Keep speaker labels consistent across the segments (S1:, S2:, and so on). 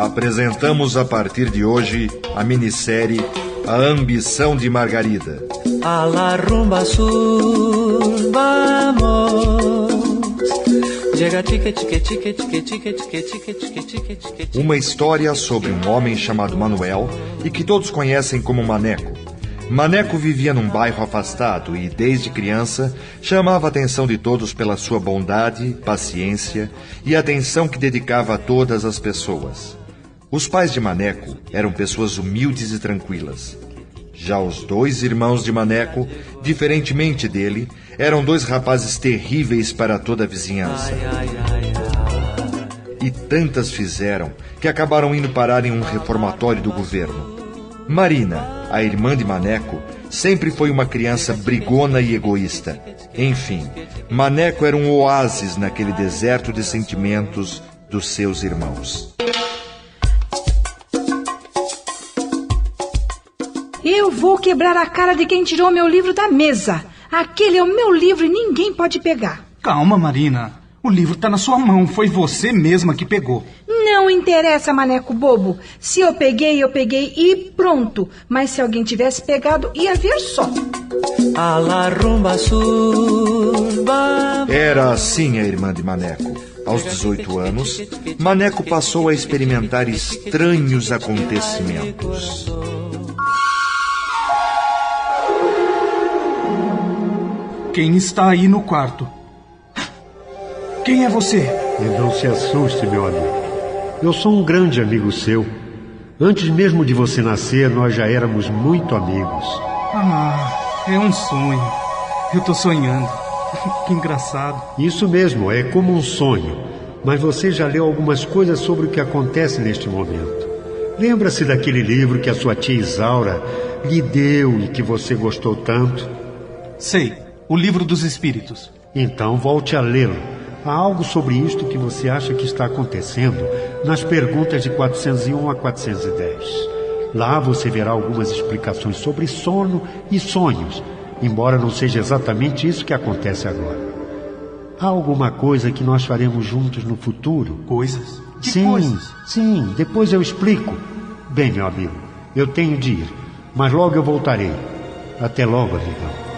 S1: Apresentamos a partir de hoje a minissérie A Ambição de Margarida.
S2: A la rumba vamos.
S1: Uma história sobre um homem chamado Manuel e que todos conhecem como Maneco. Maneco vivia num bairro afastado e, desde criança, chamava a atenção de todos pela sua bondade, paciência e atenção que dedicava a todas as pessoas. Os pais de Maneco eram pessoas humildes e tranquilas. Já os dois irmãos de Maneco, diferentemente dele, eram dois rapazes terríveis para toda a vizinhança. E tantas fizeram que acabaram indo parar em um reformatório do governo. Marina, a irmã de Maneco, sempre foi uma criança brigona e egoísta. Enfim, Maneco era um oásis naquele deserto de sentimentos dos seus irmãos.
S3: Eu vou quebrar a cara de quem tirou meu livro da mesa. Aquele é o meu livro e ninguém pode pegar.
S4: Calma, Marina. O livro está na sua mão. Foi você mesma que pegou.
S3: Não interessa, maneco bobo. Se eu peguei, eu peguei e pronto. Mas se alguém tivesse pegado, ia ver só.
S2: A la rumba sul, vamos.
S1: Era assim a irmã de Maneco. Aos 18 anos, Maneco passou a experimentar estranhos acontecimentos.
S4: Quem está aí no quarto? Quem é você?
S5: E não se assuste, meu amigo. Eu sou um grande amigo seu. Antes mesmo de você nascer, nós já éramos muito amigos.
S4: Ah, é um sonho. Eu tô sonhando. Que engraçado.
S5: Isso mesmo, é como um sonho. Mas você já leu algumas coisas sobre o que acontece neste momento. Lembra-se daquele livro que a sua tia Isaura lhe deu e que você gostou tanto?
S4: Sei, o livro dos espíritos.
S5: Então volte a lê-lo. Há algo sobre isto que você acha que está acontecendo nas perguntas de 401 a 410. Lá você verá algumas explicações sobre sono e sonhos, embora não seja exatamente isso que acontece agora. Há alguma coisa que nós faremos juntos no futuro?
S4: Coisas? Que
S5: sim,
S4: coisas?
S5: sim, depois eu explico. Bem, meu amigo, eu tenho de ir, mas logo eu voltarei. Até logo, amigão.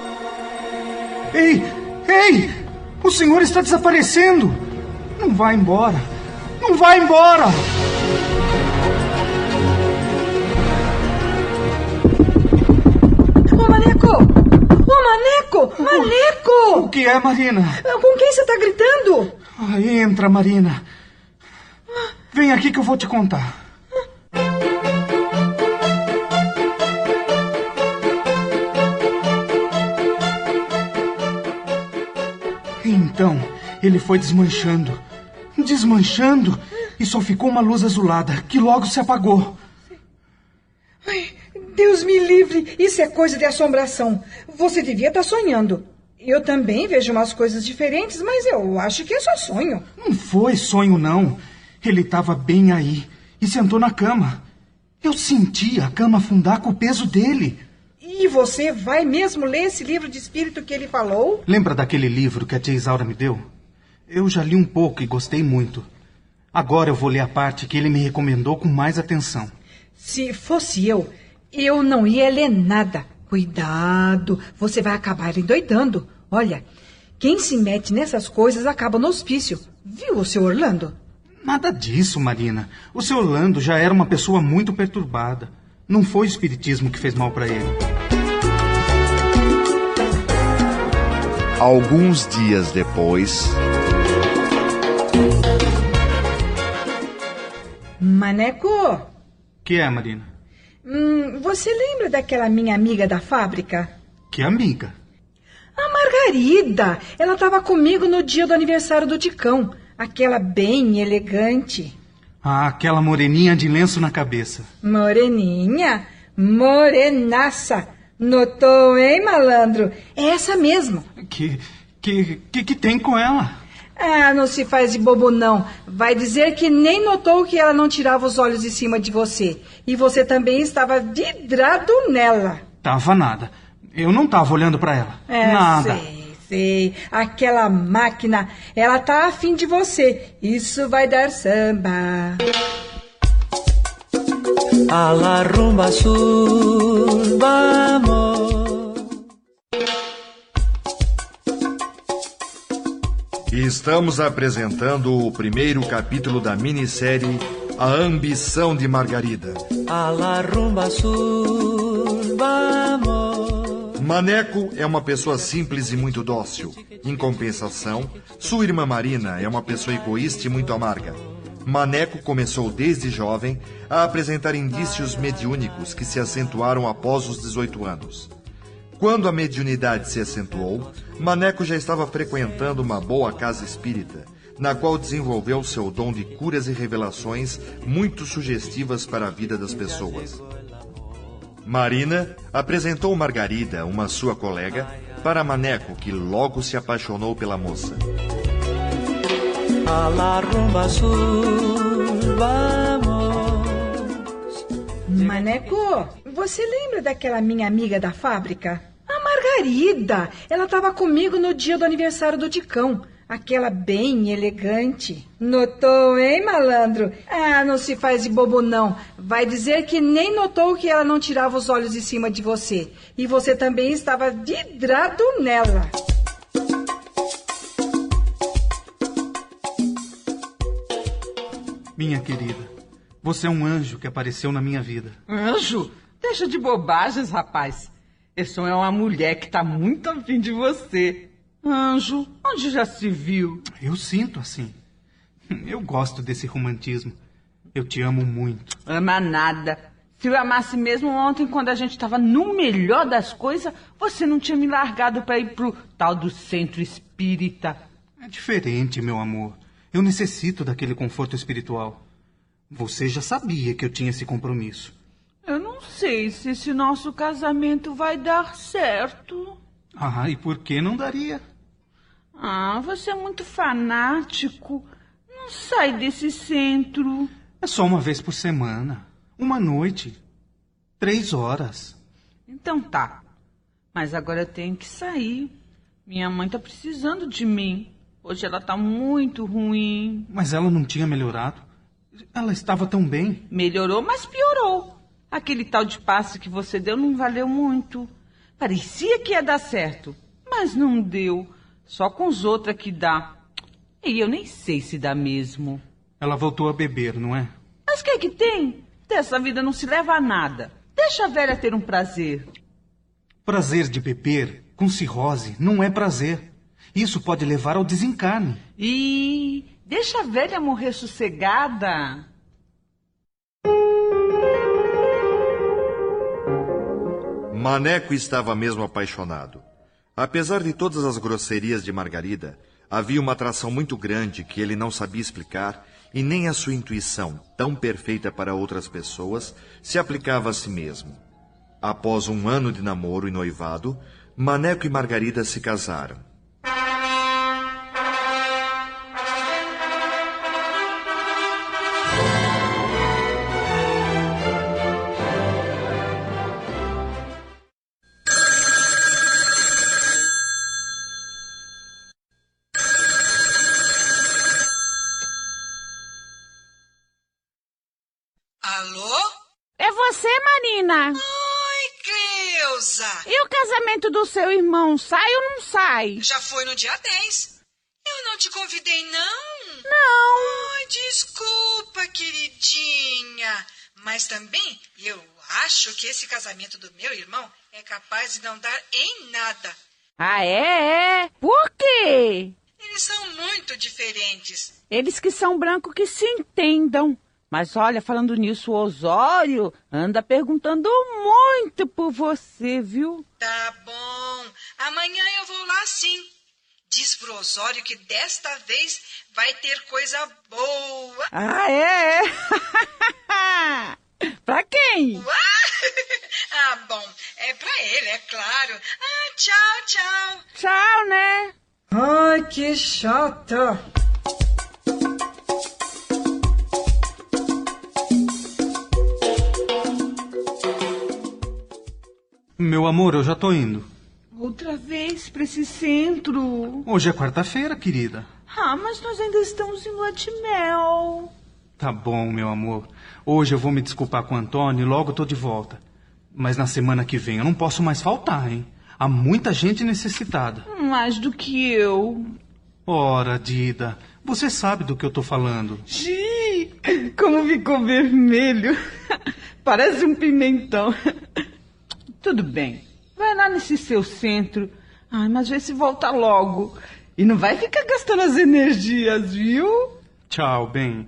S4: Ei! Ei! O senhor está desaparecendo! Não vá embora! Não vá embora!
S3: Ô, Maneco! Ô, Maneco! Maneco!
S4: O que é, Marina?
S3: Com quem você está gritando?
S4: Ah, entra, Marina. Vem aqui que eu vou te contar. Então, ele foi desmanchando, desmanchando, e só ficou uma luz azulada que logo se apagou.
S3: Ai, Deus me livre! Isso é coisa de assombração. Você devia estar sonhando. Eu também vejo umas coisas diferentes, mas eu acho que é só sonho.
S4: Não foi sonho, não. Ele estava bem aí e sentou na cama. Eu senti a cama afundar com o peso dele.
S3: E você vai mesmo ler esse livro de espírito que ele falou?
S4: Lembra daquele livro que a tia Isaura me deu? Eu já li um pouco e gostei muito. Agora eu vou ler a parte que ele me recomendou com mais atenção.
S3: Se fosse eu, eu não ia ler nada. Cuidado, você vai acabar endoidando. Olha, quem se mete nessas coisas acaba no hospício. Viu o seu Orlando?
S4: Nada disso, Marina. O seu Orlando já era uma pessoa muito perturbada. Não foi o espiritismo que fez mal para ele.
S1: Alguns dias depois,
S3: Maneco,
S4: Que é, Marina?
S3: hum, você lembra daquela minha amiga da fábrica?
S4: Que amiga?
S3: A Margarida. Ela estava comigo no dia do aniversário do Ticão. Aquela bem elegante.
S4: Ah, aquela moreninha de lenço na cabeça.
S3: Moreninha? Morenaça. Notou, hein, malandro? É essa mesmo.
S4: Que, que, que, que tem com ela?
S3: Ah, não se faz de bobo, não. Vai dizer que nem notou que ela não tirava os olhos de cima de você. E você também estava vidrado nela.
S4: Tava nada. Eu não tava olhando para ela.
S3: É,
S4: nada.
S3: sei, sei. Aquela máquina, ela tá afim de você. Isso vai dar samba.
S2: A la rumba sur, vamos.
S1: E estamos apresentando o primeiro capítulo da minissérie A Ambição de Margarida.
S2: A la rumba sur, vamos.
S1: Maneco é uma pessoa simples e muito dócil. Em compensação, sua irmã Marina é uma pessoa egoísta e muito amarga. Maneco começou desde jovem a apresentar indícios mediúnicos que se acentuaram após os 18 anos. Quando a mediunidade se acentuou, Maneco já estava frequentando uma boa casa espírita, na qual desenvolveu seu dom de curas e revelações muito sugestivas para a vida das pessoas. Marina apresentou Margarida, uma sua colega, para Maneco, que logo se apaixonou pela moça.
S2: A la rumba sur, vamos.
S3: Maneco, você lembra daquela minha amiga da fábrica? A Margarida. Ela estava comigo no dia do aniversário do Ticão. Aquela bem elegante. Notou, hein, malandro? Ah, não se faz de bobo, não. Vai dizer que nem notou que ela não tirava os olhos de cima de você. E você também estava vidrado nela.
S4: Minha querida, você é um anjo que apareceu na minha vida.
S6: Anjo? Deixa de bobagens, rapaz. Essa é uma mulher que tá muito afim de você. Anjo, onde já se viu?
S4: Eu sinto assim. Eu gosto desse romantismo. Eu te amo muito.
S6: Ama nada. Se eu amasse mesmo ontem, quando a gente tava no melhor das coisas, você não tinha me largado pra ir pro tal do centro espírita.
S4: É diferente, meu amor. Eu necessito daquele conforto espiritual. Você já sabia que eu tinha esse compromisso.
S6: Eu não sei se esse nosso casamento vai dar certo.
S4: Ah, e por que não daria?
S6: Ah, você é muito fanático. Não sai desse centro.
S4: É só uma vez por semana. Uma noite. Três horas.
S6: Então tá. Mas agora eu tenho que sair. Minha mãe tá precisando de mim. Hoje ela tá muito ruim.
S4: Mas ela não tinha melhorado. Ela estava tão bem.
S6: Melhorou, mas piorou. Aquele tal de passe que você deu não valeu muito. Parecia que ia dar certo, mas não deu. Só com os outros é que dá. E eu nem sei se dá mesmo.
S4: Ela voltou a beber, não é?
S6: Mas o que é que tem? Dessa vida não se leva a nada. Deixa a velha ter um prazer.
S4: Prazer de beber com cirrose não é prazer. Isso pode levar ao desencarne.
S6: E deixa a velha morrer sossegada.
S1: Maneco estava mesmo apaixonado. Apesar de todas as grosserias de Margarida, havia uma atração muito grande que ele não sabia explicar e nem a sua intuição, tão perfeita para outras pessoas, se aplicava a si mesmo. Após um ano de namoro e noivado, Maneco e Margarida se casaram.
S6: Casamento do seu irmão sai ou não sai?
S7: Já foi no dia 10. Eu não te convidei, não?
S6: Não.
S7: Ai, desculpa, queridinha. Mas também eu acho que esse casamento do meu irmão é capaz de não dar em nada.
S6: Ah, é? é? Por quê?
S7: Eles são muito diferentes.
S6: Eles que são brancos que se entendam. Mas olha, falando nisso, o Osório anda perguntando muito por você, viu?
S7: Tá bom. Amanhã eu vou lá sim. Diz pro Osório que desta vez vai ter coisa boa.
S6: Ah, é? é. pra quem?
S7: Ah, bom. É pra ele, é claro. Ah, tchau, tchau.
S6: Tchau, né?
S3: Ai, que chata.
S4: Meu amor, eu já tô indo.
S6: Outra vez pra esse centro.
S4: Hoje é quarta-feira, querida.
S6: Ah, mas nós ainda estamos em lua de mel.
S4: Tá bom, meu amor. Hoje eu vou me desculpar com o Antônio e logo tô de volta. Mas na semana que vem eu não posso mais faltar, hein? Há muita gente necessitada.
S6: Mais do que eu.
S4: Ora, Dida, você sabe do que eu tô falando.
S6: Gi, como ficou vermelho. Parece um pimentão. Tudo bem. Vai lá nesse seu centro. Ai, mas vê se volta logo. E não vai ficar gastando as energias, viu?
S4: Tchau, bem.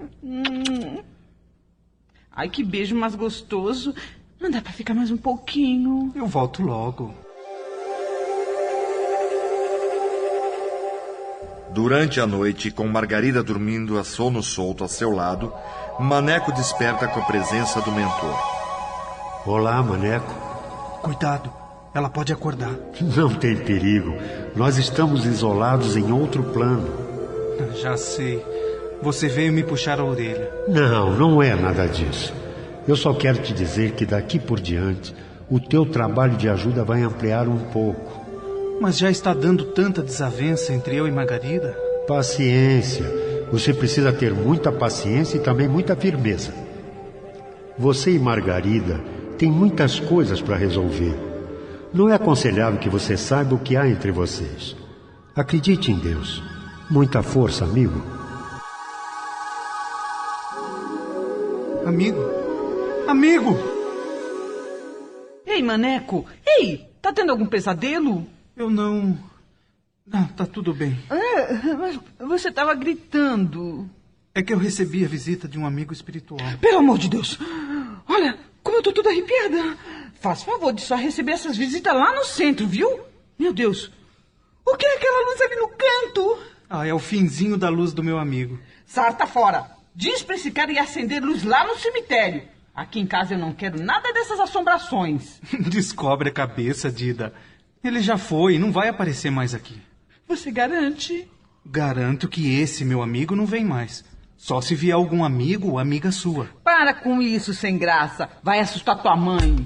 S6: Ai, que beijo mais gostoso. Não dá pra ficar mais um pouquinho.
S4: Eu volto logo.
S1: Durante a noite, com Margarida dormindo a sono solto a seu lado, Maneco desperta com a presença do mentor.
S5: Olá, Maneco.
S4: Cuidado, ela pode acordar.
S5: Não tem perigo. Nós estamos isolados em outro plano.
S4: Já sei. Você veio me puxar a orelha.
S5: Não, não é nada disso. Eu só quero te dizer que daqui por diante o teu trabalho de ajuda vai ampliar um pouco.
S4: Mas já está dando tanta desavença entre eu e Margarida?
S5: Paciência. Você precisa ter muita paciência e também muita firmeza. Você e Margarida têm muitas coisas para resolver. Não é aconselhável que você saiba o que há entre vocês. Acredite em Deus. Muita força, amigo.
S4: Amigo? Amigo!
S6: Ei, Maneco! Ei, tá tendo algum pesadelo?
S4: Eu não. Não, tá tudo bem.
S6: É, mas você tava gritando.
S4: É que eu recebi a visita de um amigo espiritual.
S6: Pelo amor de Deus! Olha, como eu tô toda arrepiada. Faz favor de só receber essas visitas lá no centro, viu? Meu Deus! O que é aquela luz ali no canto?
S4: Ah, é o finzinho da luz do meu amigo.
S6: Sarta fora! Diz pra esse cara ir acender luz lá no cemitério. Aqui em casa eu não quero nada dessas assombrações.
S4: Descobre a cabeça, Dida. Ele já foi, não vai aparecer mais aqui.
S6: Você garante?
S4: Garanto que esse meu amigo não vem mais. Só se vier algum amigo ou amiga sua.
S6: Para com isso, sem graça. Vai assustar tua mãe.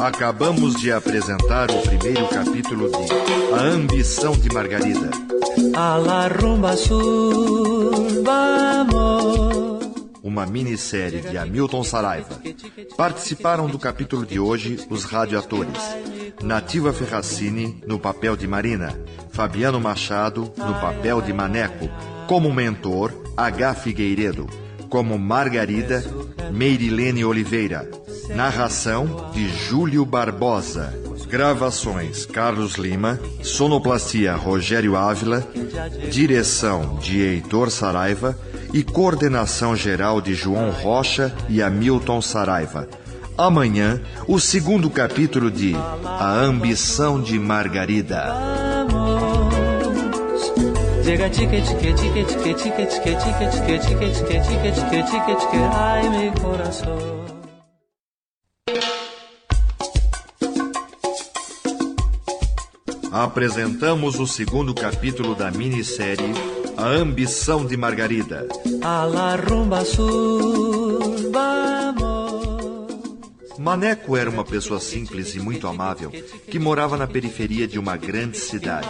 S1: Acabamos de apresentar o primeiro capítulo de A Ambição de Margarida.
S2: A la rumba sur, vamos.
S1: Uma minissérie de Hamilton Saraiva. Participaram do capítulo de hoje os radioatores: Nativa Ferracini, no papel de Marina, Fabiano Machado, no papel de Maneco, como mentor, H. Figueiredo, como Margarida, Meirilene Oliveira, narração de Júlio Barbosa. Gravações Carlos Lima, sonoplastia Rogério Ávila, direção de Heitor Saraiva e coordenação geral de João Rocha e Hamilton Saraiva. Amanhã, o segundo capítulo de A Ambição de Margarida. Apresentamos o segundo capítulo da minissérie a Ambição de Margarida.
S2: A la rumba sur.
S1: Maneco era uma pessoa simples e muito amável que morava na periferia de uma grande cidade.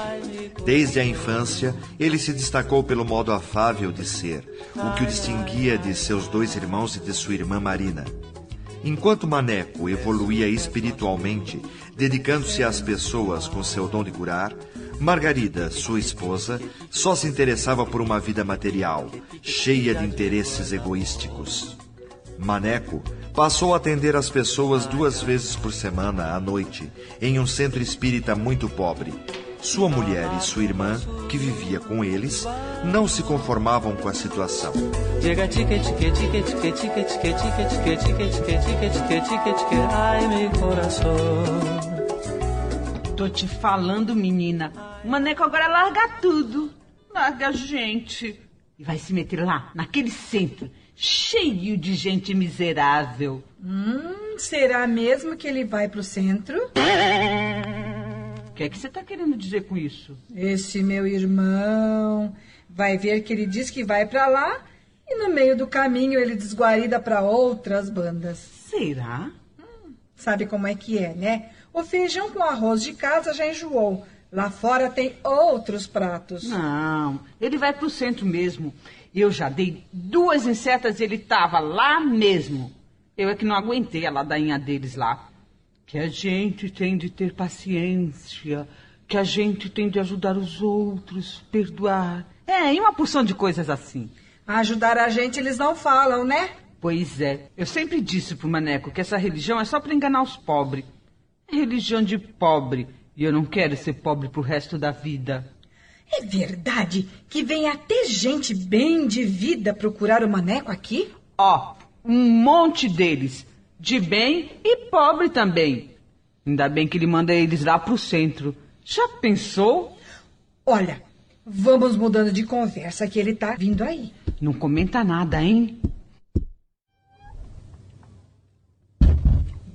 S1: Desde a infância, ele se destacou pelo modo afável de ser, o que o distinguia de seus dois irmãos e de sua irmã Marina. Enquanto Maneco evoluía espiritualmente, dedicando-se às pessoas com seu dom de curar, Margarida, sua esposa, só se interessava por uma vida material, cheia de interesses egoísticos. Maneco passou a atender as pessoas duas vezes por semana à noite, em um centro espírita muito pobre. Sua mulher e sua irmã, que vivia com eles, não se conformavam com a situação.
S2: Llega tique tique
S6: Tô te falando, menina. O Maneco agora larga tudo. Larga a gente. E vai se meter lá, naquele centro, cheio de gente miserável.
S3: Hum, será mesmo que ele vai pro centro?
S6: O que é que você tá querendo dizer com isso?
S3: Esse meu irmão vai ver que ele diz que vai pra lá e no meio do caminho ele desguarida pra outras bandas.
S6: Será?
S3: Sabe como é que é, né? O feijão com arroz de casa já enjoou. Lá fora tem outros pratos.
S6: Não, ele vai pro centro mesmo. Eu já dei duas insetas e ele tava lá mesmo. Eu é que não aguentei a ladainha deles lá. Que a gente tem de ter paciência, que a gente tem de ajudar os outros, perdoar. É, e uma porção de coisas assim.
S3: Ajudar a gente eles não falam, né?
S6: Pois é, eu sempre disse pro Maneco que essa religião é só para enganar os pobres. É religião de pobre, e eu não quero ser pobre pro resto da vida.
S3: É verdade que vem até gente bem de vida procurar o maneco aqui?
S6: Ó, um monte deles, de bem e pobre também. Ainda bem que ele manda eles lá pro centro. Já pensou?
S3: Olha, vamos mudando de conversa que ele tá vindo aí.
S6: Não comenta nada, hein?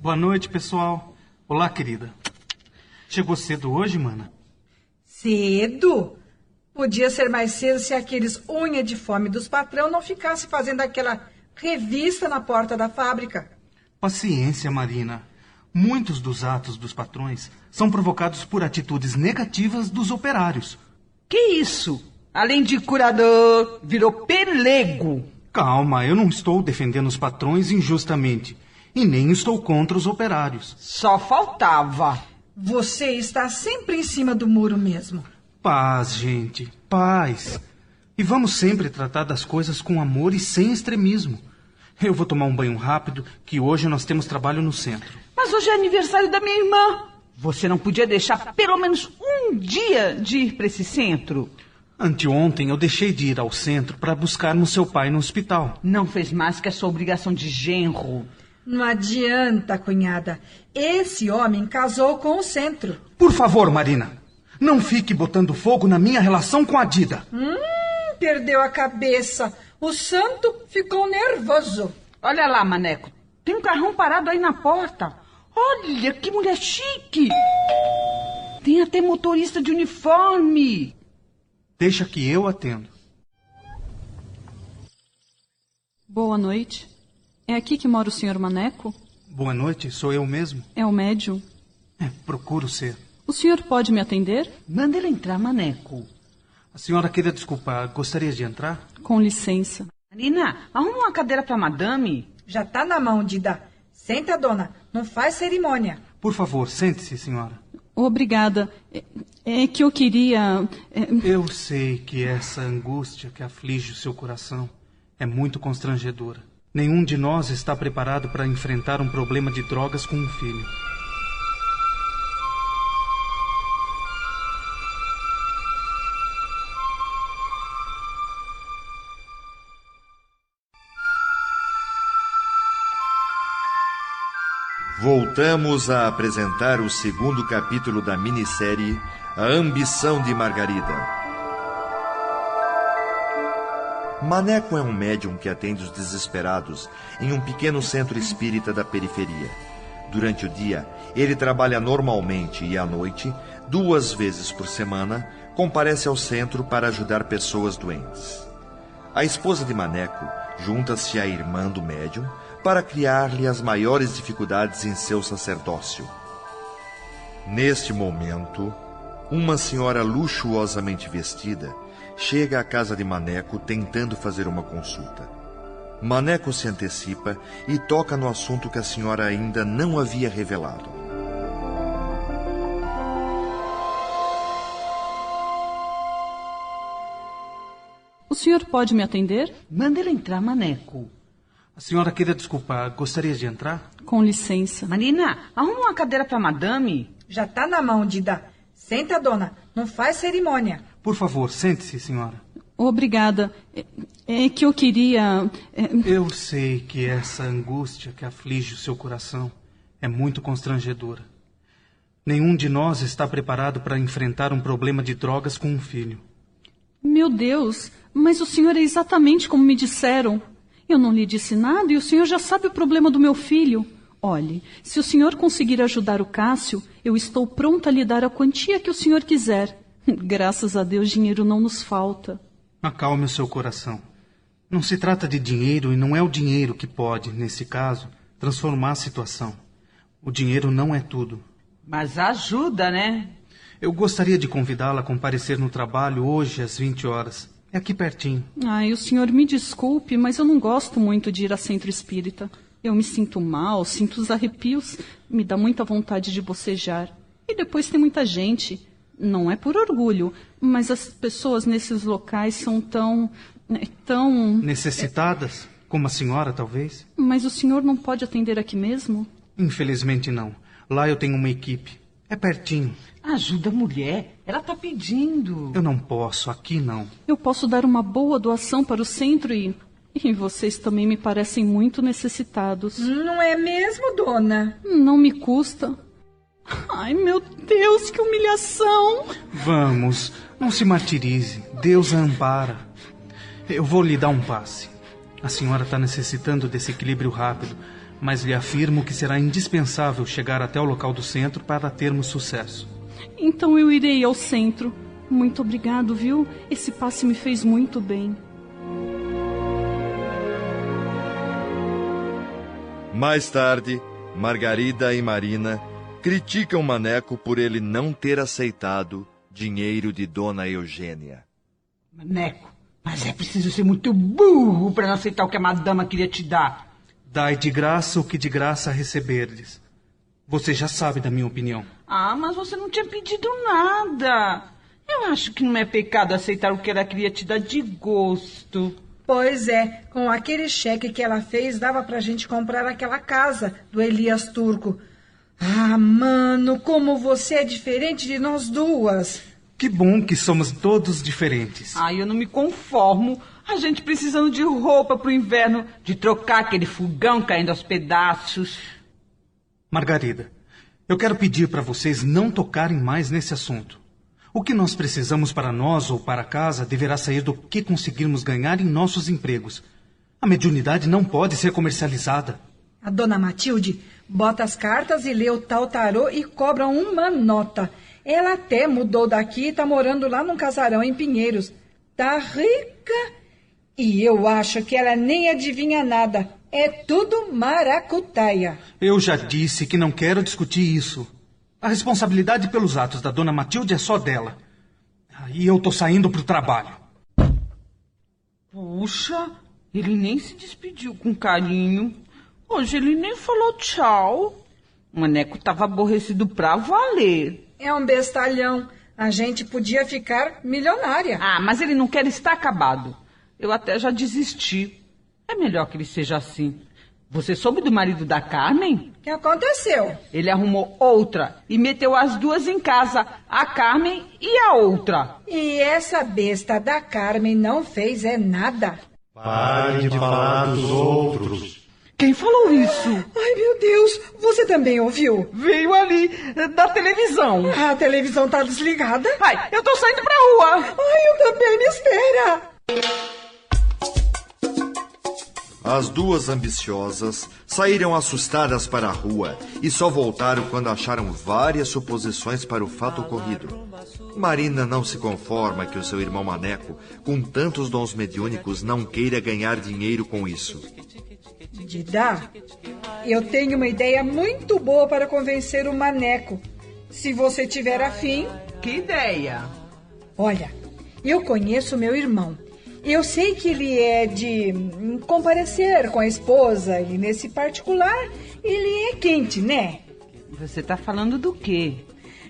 S4: Boa noite, pessoal. Olá, querida. Chegou cedo hoje, mana?
S3: Cedo? Podia ser mais cedo se aqueles unha de fome dos patrão não ficassem fazendo aquela revista na porta da fábrica.
S4: Paciência, Marina. Muitos dos atos dos patrões são provocados por atitudes negativas dos operários.
S6: Que isso? Além de curador, virou pelego.
S4: Calma, eu não estou defendendo os patrões injustamente. E nem estou contra os operários.
S6: Só faltava.
S3: Você está sempre em cima do muro mesmo.
S4: Paz, gente, paz. E vamos sempre tratar das coisas com amor e sem extremismo. Eu vou tomar um banho rápido, que hoje nós temos trabalho no centro.
S6: Mas hoje é aniversário da minha irmã. Você não podia deixar pelo menos um dia de ir para esse centro?
S4: Anteontem eu deixei de ir ao centro para buscarmos seu pai no hospital.
S6: Não fez mais que a sua obrigação de genro.
S3: Não adianta, cunhada. Esse homem casou com o centro.
S4: Por favor, Marina, não fique botando fogo na minha relação com a Dida.
S3: Hum, perdeu a cabeça. O santo ficou nervoso.
S6: Olha lá, Maneco. Tem um carrão parado aí na porta. Olha, que mulher chique. Tem até motorista de uniforme.
S4: Deixa que eu atendo.
S8: Boa noite. É aqui que mora o senhor Maneco?
S4: Boa noite, sou eu mesmo?
S8: É o médium?
S4: É, procuro ser.
S8: O senhor pode me atender?
S6: Manda ele entrar, Maneco.
S4: A senhora queira desculpar, gostaria de entrar?
S8: Com licença.
S6: Marina, arruma uma cadeira para madame.
S3: Já tá na mão, Dida. Senta, dona. Não faz cerimônia.
S4: Por favor, sente-se, senhora.
S8: Obrigada. É, é que eu queria. é,
S4: Eu sei que essa angústia que aflige o seu coração é muito constrangedora. Nenhum de nós está preparado para enfrentar um problema de drogas com um filho.
S1: Voltamos a apresentar o segundo capítulo da minissérie A Ambição de Margarida. Maneco é um médium que atende os desesperados em um pequeno centro espírita da periferia. Durante o dia, ele trabalha normalmente e à noite, duas vezes por semana, comparece ao centro para ajudar pessoas doentes. A esposa de Maneco junta-se à irmã do médium para criar-lhe as maiores dificuldades em seu sacerdócio. Neste momento, uma senhora luxuosamente vestida chega à casa de Maneco tentando fazer uma consulta. Maneco se antecipa e toca no assunto que a senhora ainda não havia revelado.
S8: O senhor pode me atender?
S6: Manda ele entrar, Maneco.
S4: A senhora queira desculpar, gostaria de entrar?
S8: Com licença.
S6: Marina, arruma uma cadeira para madame.
S3: Já tá na mão, Dida. Senta, dona. Não faz cerimônia.
S4: Por favor, sente-se, senhora.
S8: Obrigada. É, é que eu queria. é,
S4: Eu sei que essa angústia que aflige o seu coração é muito constrangedora. Nenhum de nós está preparado para enfrentar um problema de drogas com um filho.
S8: Meu Deus, mas o senhor é exatamente como me disseram. Eu não lhe disse nada e o senhor já sabe o problema do meu filho. Olhe, se o senhor conseguir ajudar o Cássio, eu estou pronta a lhe dar a quantia que o senhor quiser. Graças a Deus, dinheiro não nos falta.
S4: Acalme o seu coração. Não se trata de dinheiro e não é o dinheiro que pode, nesse caso, transformar a situação. O dinheiro não é tudo.
S6: Mas ajuda, né?
S4: Eu gostaria de convidá-la a comparecer no trabalho hoje às 20 horas. É aqui pertinho.
S8: Ai, o senhor me desculpe, mas eu não gosto muito de ir a centro espírita. Eu me sinto mal, sinto os arrepios, me dá muita vontade de bocejar. E depois tem muita gente. Não é por orgulho, mas as pessoas nesses locais são tão. né, tão.
S4: Necessitadas? Como a senhora, talvez?
S8: Mas o senhor não pode atender aqui mesmo?
S4: Infelizmente não. Lá eu tenho uma equipe. É pertinho.
S6: Ajuda a mulher. Ela tá pedindo.
S4: Eu não posso, aqui não.
S8: Eu posso dar uma boa doação para o centro e. E vocês também me parecem muito necessitados.
S3: Não é mesmo, dona?
S8: Não me custa. Ai, meu Deus, que humilhação!
S4: Vamos, não se martirize. Deus a ampara. Eu vou lhe dar um passe. A senhora está necessitando desse equilíbrio rápido, mas lhe afirmo que será indispensável chegar até o local do centro para termos sucesso.
S8: Então eu irei ao centro. Muito obrigado, viu? Esse passe me fez muito bem.
S1: Mais tarde, Margarida e Marina criticam Maneco por ele não ter aceitado dinheiro de Dona Eugênia.
S6: Maneco, mas é preciso ser muito burro para não aceitar o que a madama queria te dar.
S4: Dai de graça o que de graça receberdes. Você já sabe da minha opinião.
S6: Ah, mas você não tinha pedido nada. Eu acho que não é pecado aceitar o que ela queria te dar de gosto.
S3: Pois é, com aquele cheque que ela fez, dava pra gente comprar aquela casa do Elias Turco. Ah, mano, como você é diferente de nós duas.
S4: Que bom que somos todos diferentes.
S6: Ai, eu não me conformo. A gente precisando de roupa pro inverno, de trocar aquele fogão caindo aos pedaços.
S4: Margarida, eu quero pedir para vocês não tocarem mais nesse assunto. O que nós precisamos para nós ou para casa deverá sair do que conseguirmos ganhar em nossos empregos. A mediunidade não pode ser comercializada.
S3: A dona Matilde bota as cartas e lê o tal tarô e cobra uma nota. Ela até mudou daqui e tá morando lá num casarão em Pinheiros. Tá rica. E eu acho que ela nem adivinha nada. É tudo maracutaia.
S4: Eu já disse que não quero discutir isso. A responsabilidade pelos atos da dona Matilde é só dela. E eu tô saindo pro trabalho.
S6: Puxa, ele nem se despediu com carinho. Hoje ele nem falou tchau. O Maneco tava aborrecido pra valer.
S3: É um bestalhão. A gente podia ficar milionária.
S6: Ah, mas ele não quer estar acabado. Eu até já desisti. É melhor que ele seja assim. Você soube do marido da Carmen?
S3: O que aconteceu?
S6: Ele arrumou outra e meteu as duas em casa, a Carmen e a outra.
S3: E essa besta da Carmen não fez é nada.
S5: Pare de falar dos outros.
S6: Quem falou isso?
S3: Ai, meu Deus, você também ouviu?
S6: Veio ali, da televisão.
S3: A televisão tá desligada?
S6: Ai, eu tô saindo pra rua.
S3: Ai, eu também, me espera.
S1: As duas ambiciosas saíram assustadas para a rua e só voltaram quando acharam várias suposições para o fato ocorrido. Marina não se conforma que o seu irmão Maneco, com tantos dons mediúnicos, não queira ganhar dinheiro com isso.
S3: Didá, eu tenho uma ideia muito boa para convencer o Maneco. Se você tiver afim,
S6: Que ideia?
S3: olha, eu conheço meu irmão. Eu sei que ele é de hum, comparecer com a esposa e nesse particular ele é quente, né?
S6: Você tá falando do quê?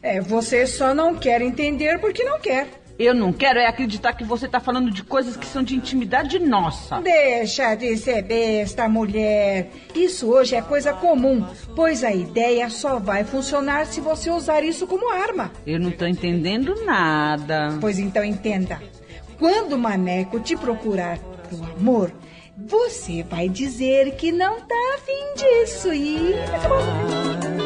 S3: É, você só não quer entender porque não quer.
S6: Eu não quero é acreditar que você tá falando de coisas que são de intimidade nossa.
S3: Deixa de ser besta, mulher. Isso hoje é coisa comum, pois a ideia só vai funcionar se você usar isso como arma.
S6: Eu não tô entendendo nada.
S3: Pois então entenda. Quando o Maneco te procurar pro amor, você vai dizer que não tá afim disso e acabou.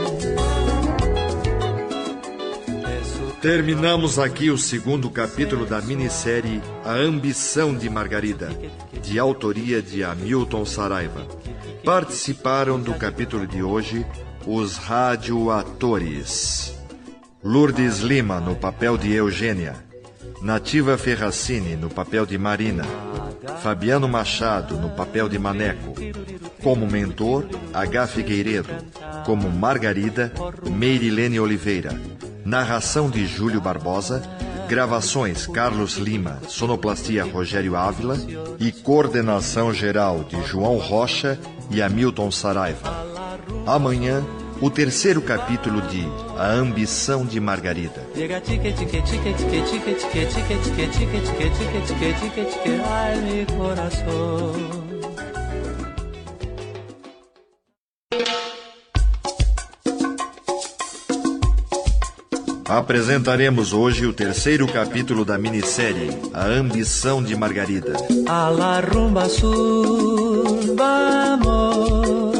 S1: Terminamos aqui o segundo capítulo da minissérie A Ambição de Margarida, de autoria de Hamilton Saraiva. Participaram do capítulo de hoje os radioatores. Lourdes Lima no papel de Eugênia, Nativa Ferracini no papel de Marina, Fabiano Machado no papel de Maneco, como mentor, H. Figueiredo, como Margarida, Meirilene Oliveira, narração de Júlio Barbosa, gravações Carlos Lima, sonoplastia Rogério Ávila e coordenação geral de João Rocha e Hamilton Saraiva. Amanhã, o terceiro capítulo de A Ambição de Margarida.
S2: Llega tique tique
S1: Apresentaremos hoje o terceiro capítulo da minissérie A Ambição de Margarida.
S2: A la rumba azul vamos.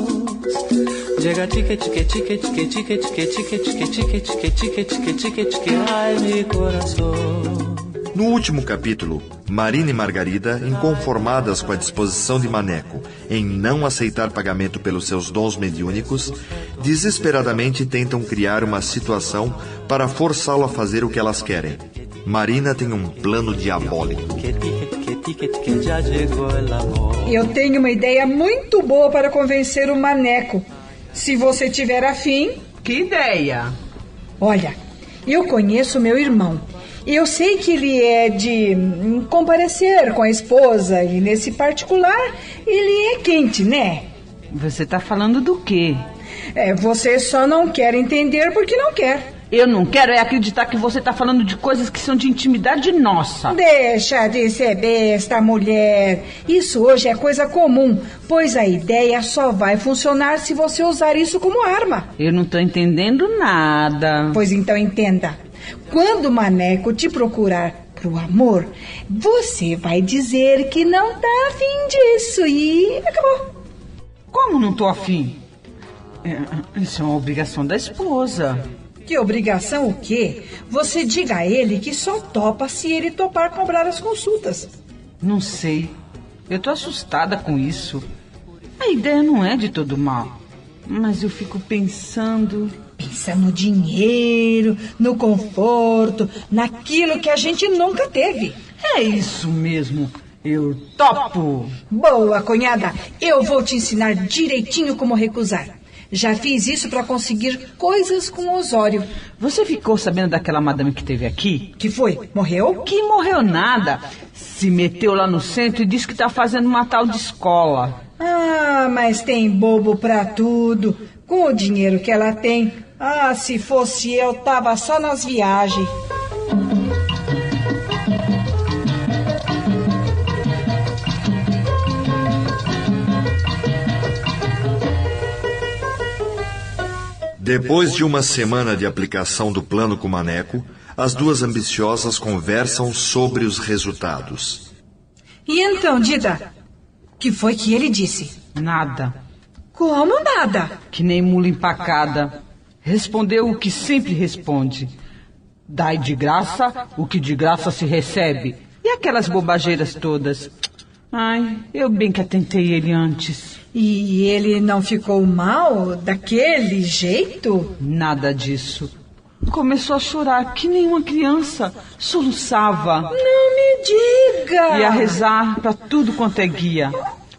S2: Llega tique tique tique tique tique tique tique tique tique tique tique tique tique tique ay mi corazón.
S1: No último capítulo, Marina e Margarida, inconformadas com a disposição de Maneco em não aceitar pagamento pelos seus dons mediúnicos, desesperadamente tentam criar uma situação para forçá-lo a fazer o que elas querem. Marina tem um plano diabólico.
S3: Eu tenho uma ideia muito boa para convencer o Maneco. Se você tiver afim,
S6: Que ideia!
S3: olha, eu conheço meu irmão. Eu sei que ele é de hum, comparecer com a esposa e nesse particular ele é quente, né?
S6: Você tá falando do quê?
S3: É, você só não quer entender porque não quer.
S6: Eu não quero é acreditar que você tá falando de coisas que são de intimidade nossa.
S3: Deixa de ser besta, mulher. Isso hoje é coisa comum, pois a ideia só vai funcionar se você usar isso como arma.
S6: Eu não tô entendendo nada.
S3: Pois então entenda. Quando o maneco te procurar pro amor, você vai dizer que não tá afim disso e acabou.
S6: Como não tô afim? É, isso é uma obrigação da esposa.
S3: Que obrigação o quê? Você diga a ele que só topa se ele topar cobrar as consultas.
S6: Não sei. Eu tô assustada com isso. A ideia não é de todo mal. Mas eu fico pensando.
S3: Pensa no dinheiro, no conforto, naquilo que a gente nunca teve.
S6: É isso mesmo. Eu topo.
S3: Boa, cunhada. Eu vou te ensinar direitinho como recusar. Já fiz isso para conseguir coisas com Osório.
S6: Você ficou sabendo daquela madame que teve aqui?
S3: Que foi? Morreu?
S6: Que morreu nada. Se meteu lá no centro e disse que tá fazendo uma tal de escola.
S3: Ah, mas tem bobo pra tudo. Com o dinheiro que ela tem. Ah, se fosse eu, tava só nas viagens.
S1: Depois de uma semana de aplicação do plano com Maneco, as duas ambiciosas conversam sobre os resultados.
S3: E então, Dida? Que foi que ele disse?
S6: Nada.
S3: Como nada?
S6: Que nem mula empacada. Respondeu o que sempre responde. Dai de graça o que de graça se recebe. E aquelas bobageiras todas. Ai, eu bem que atentei ele antes.
S3: E ele não ficou mal daquele jeito?
S6: Nada disso. Começou a chorar que nem uma criança. Soluçava.
S3: Não me diga!
S6: E a rezar para tudo quanto é guia.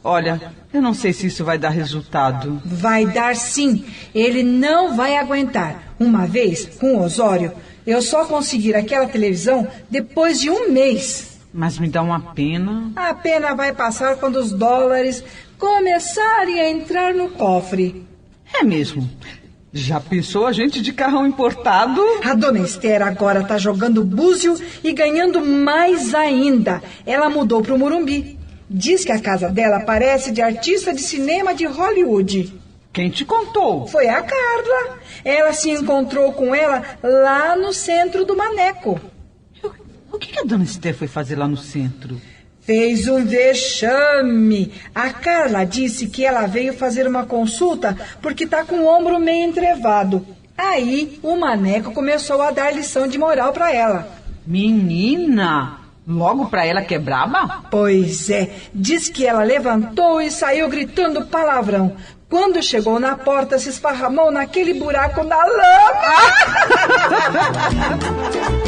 S6: Olha, eu não sei se isso vai dar resultado.
S3: Vai dar sim. Ele não vai aguentar. Uma vez, com o Osório, eu só consegui aquela televisão depois de um mês.
S6: Mas me dá uma pena.
S3: A pena vai passar quando os dólares começarem a entrar no cofre.
S6: É mesmo. Já pensou a gente de carrão importado?
S3: A dona Esther agora tá jogando búzio e ganhando mais ainda. Ela mudou pro Morumbi. Diz que a casa dela parece de artista de cinema de Hollywood.
S6: Quem te contou?
S3: Foi a Carla. Ela se encontrou com ela lá no centro do Maneco.
S6: O que a dona Esther foi fazer lá no centro?
S3: Fez um vexame. A Carla disse que ela veio fazer uma consulta porque tá com o ombro meio entrevado. Aí o Maneco começou a dar lição de moral para ela.
S6: Menina! Logo pra ela que é braba?
S3: Pois é, diz que ela levantou e saiu gritando palavrão. Quando chegou na porta, se esparramou naquele buraco da lama.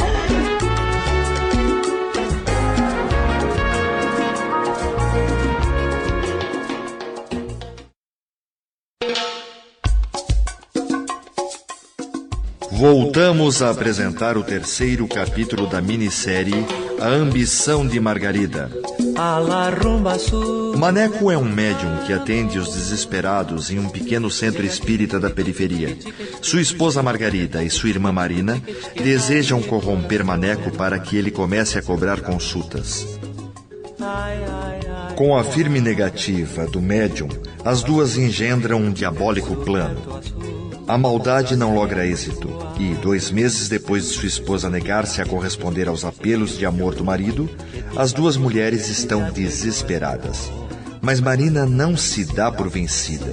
S1: Voltamos a apresentar o terceiro capítulo da minissérie A Ambição de Margarida. Maneco é um médium que atende os desesperados em um pequeno centro espírita da periferia. Sua esposa Margarida e sua irmã Marina desejam corromper Maneco para que ele comece a cobrar consultas. Com a firme negativa do médium, as duas engendram um diabólico plano. A maldade não logra êxito e, dois meses depois de sua esposa negar-se a corresponder aos apelos de amor do marido, as duas mulheres estão desesperadas. Mas Marina não se dá por vencida.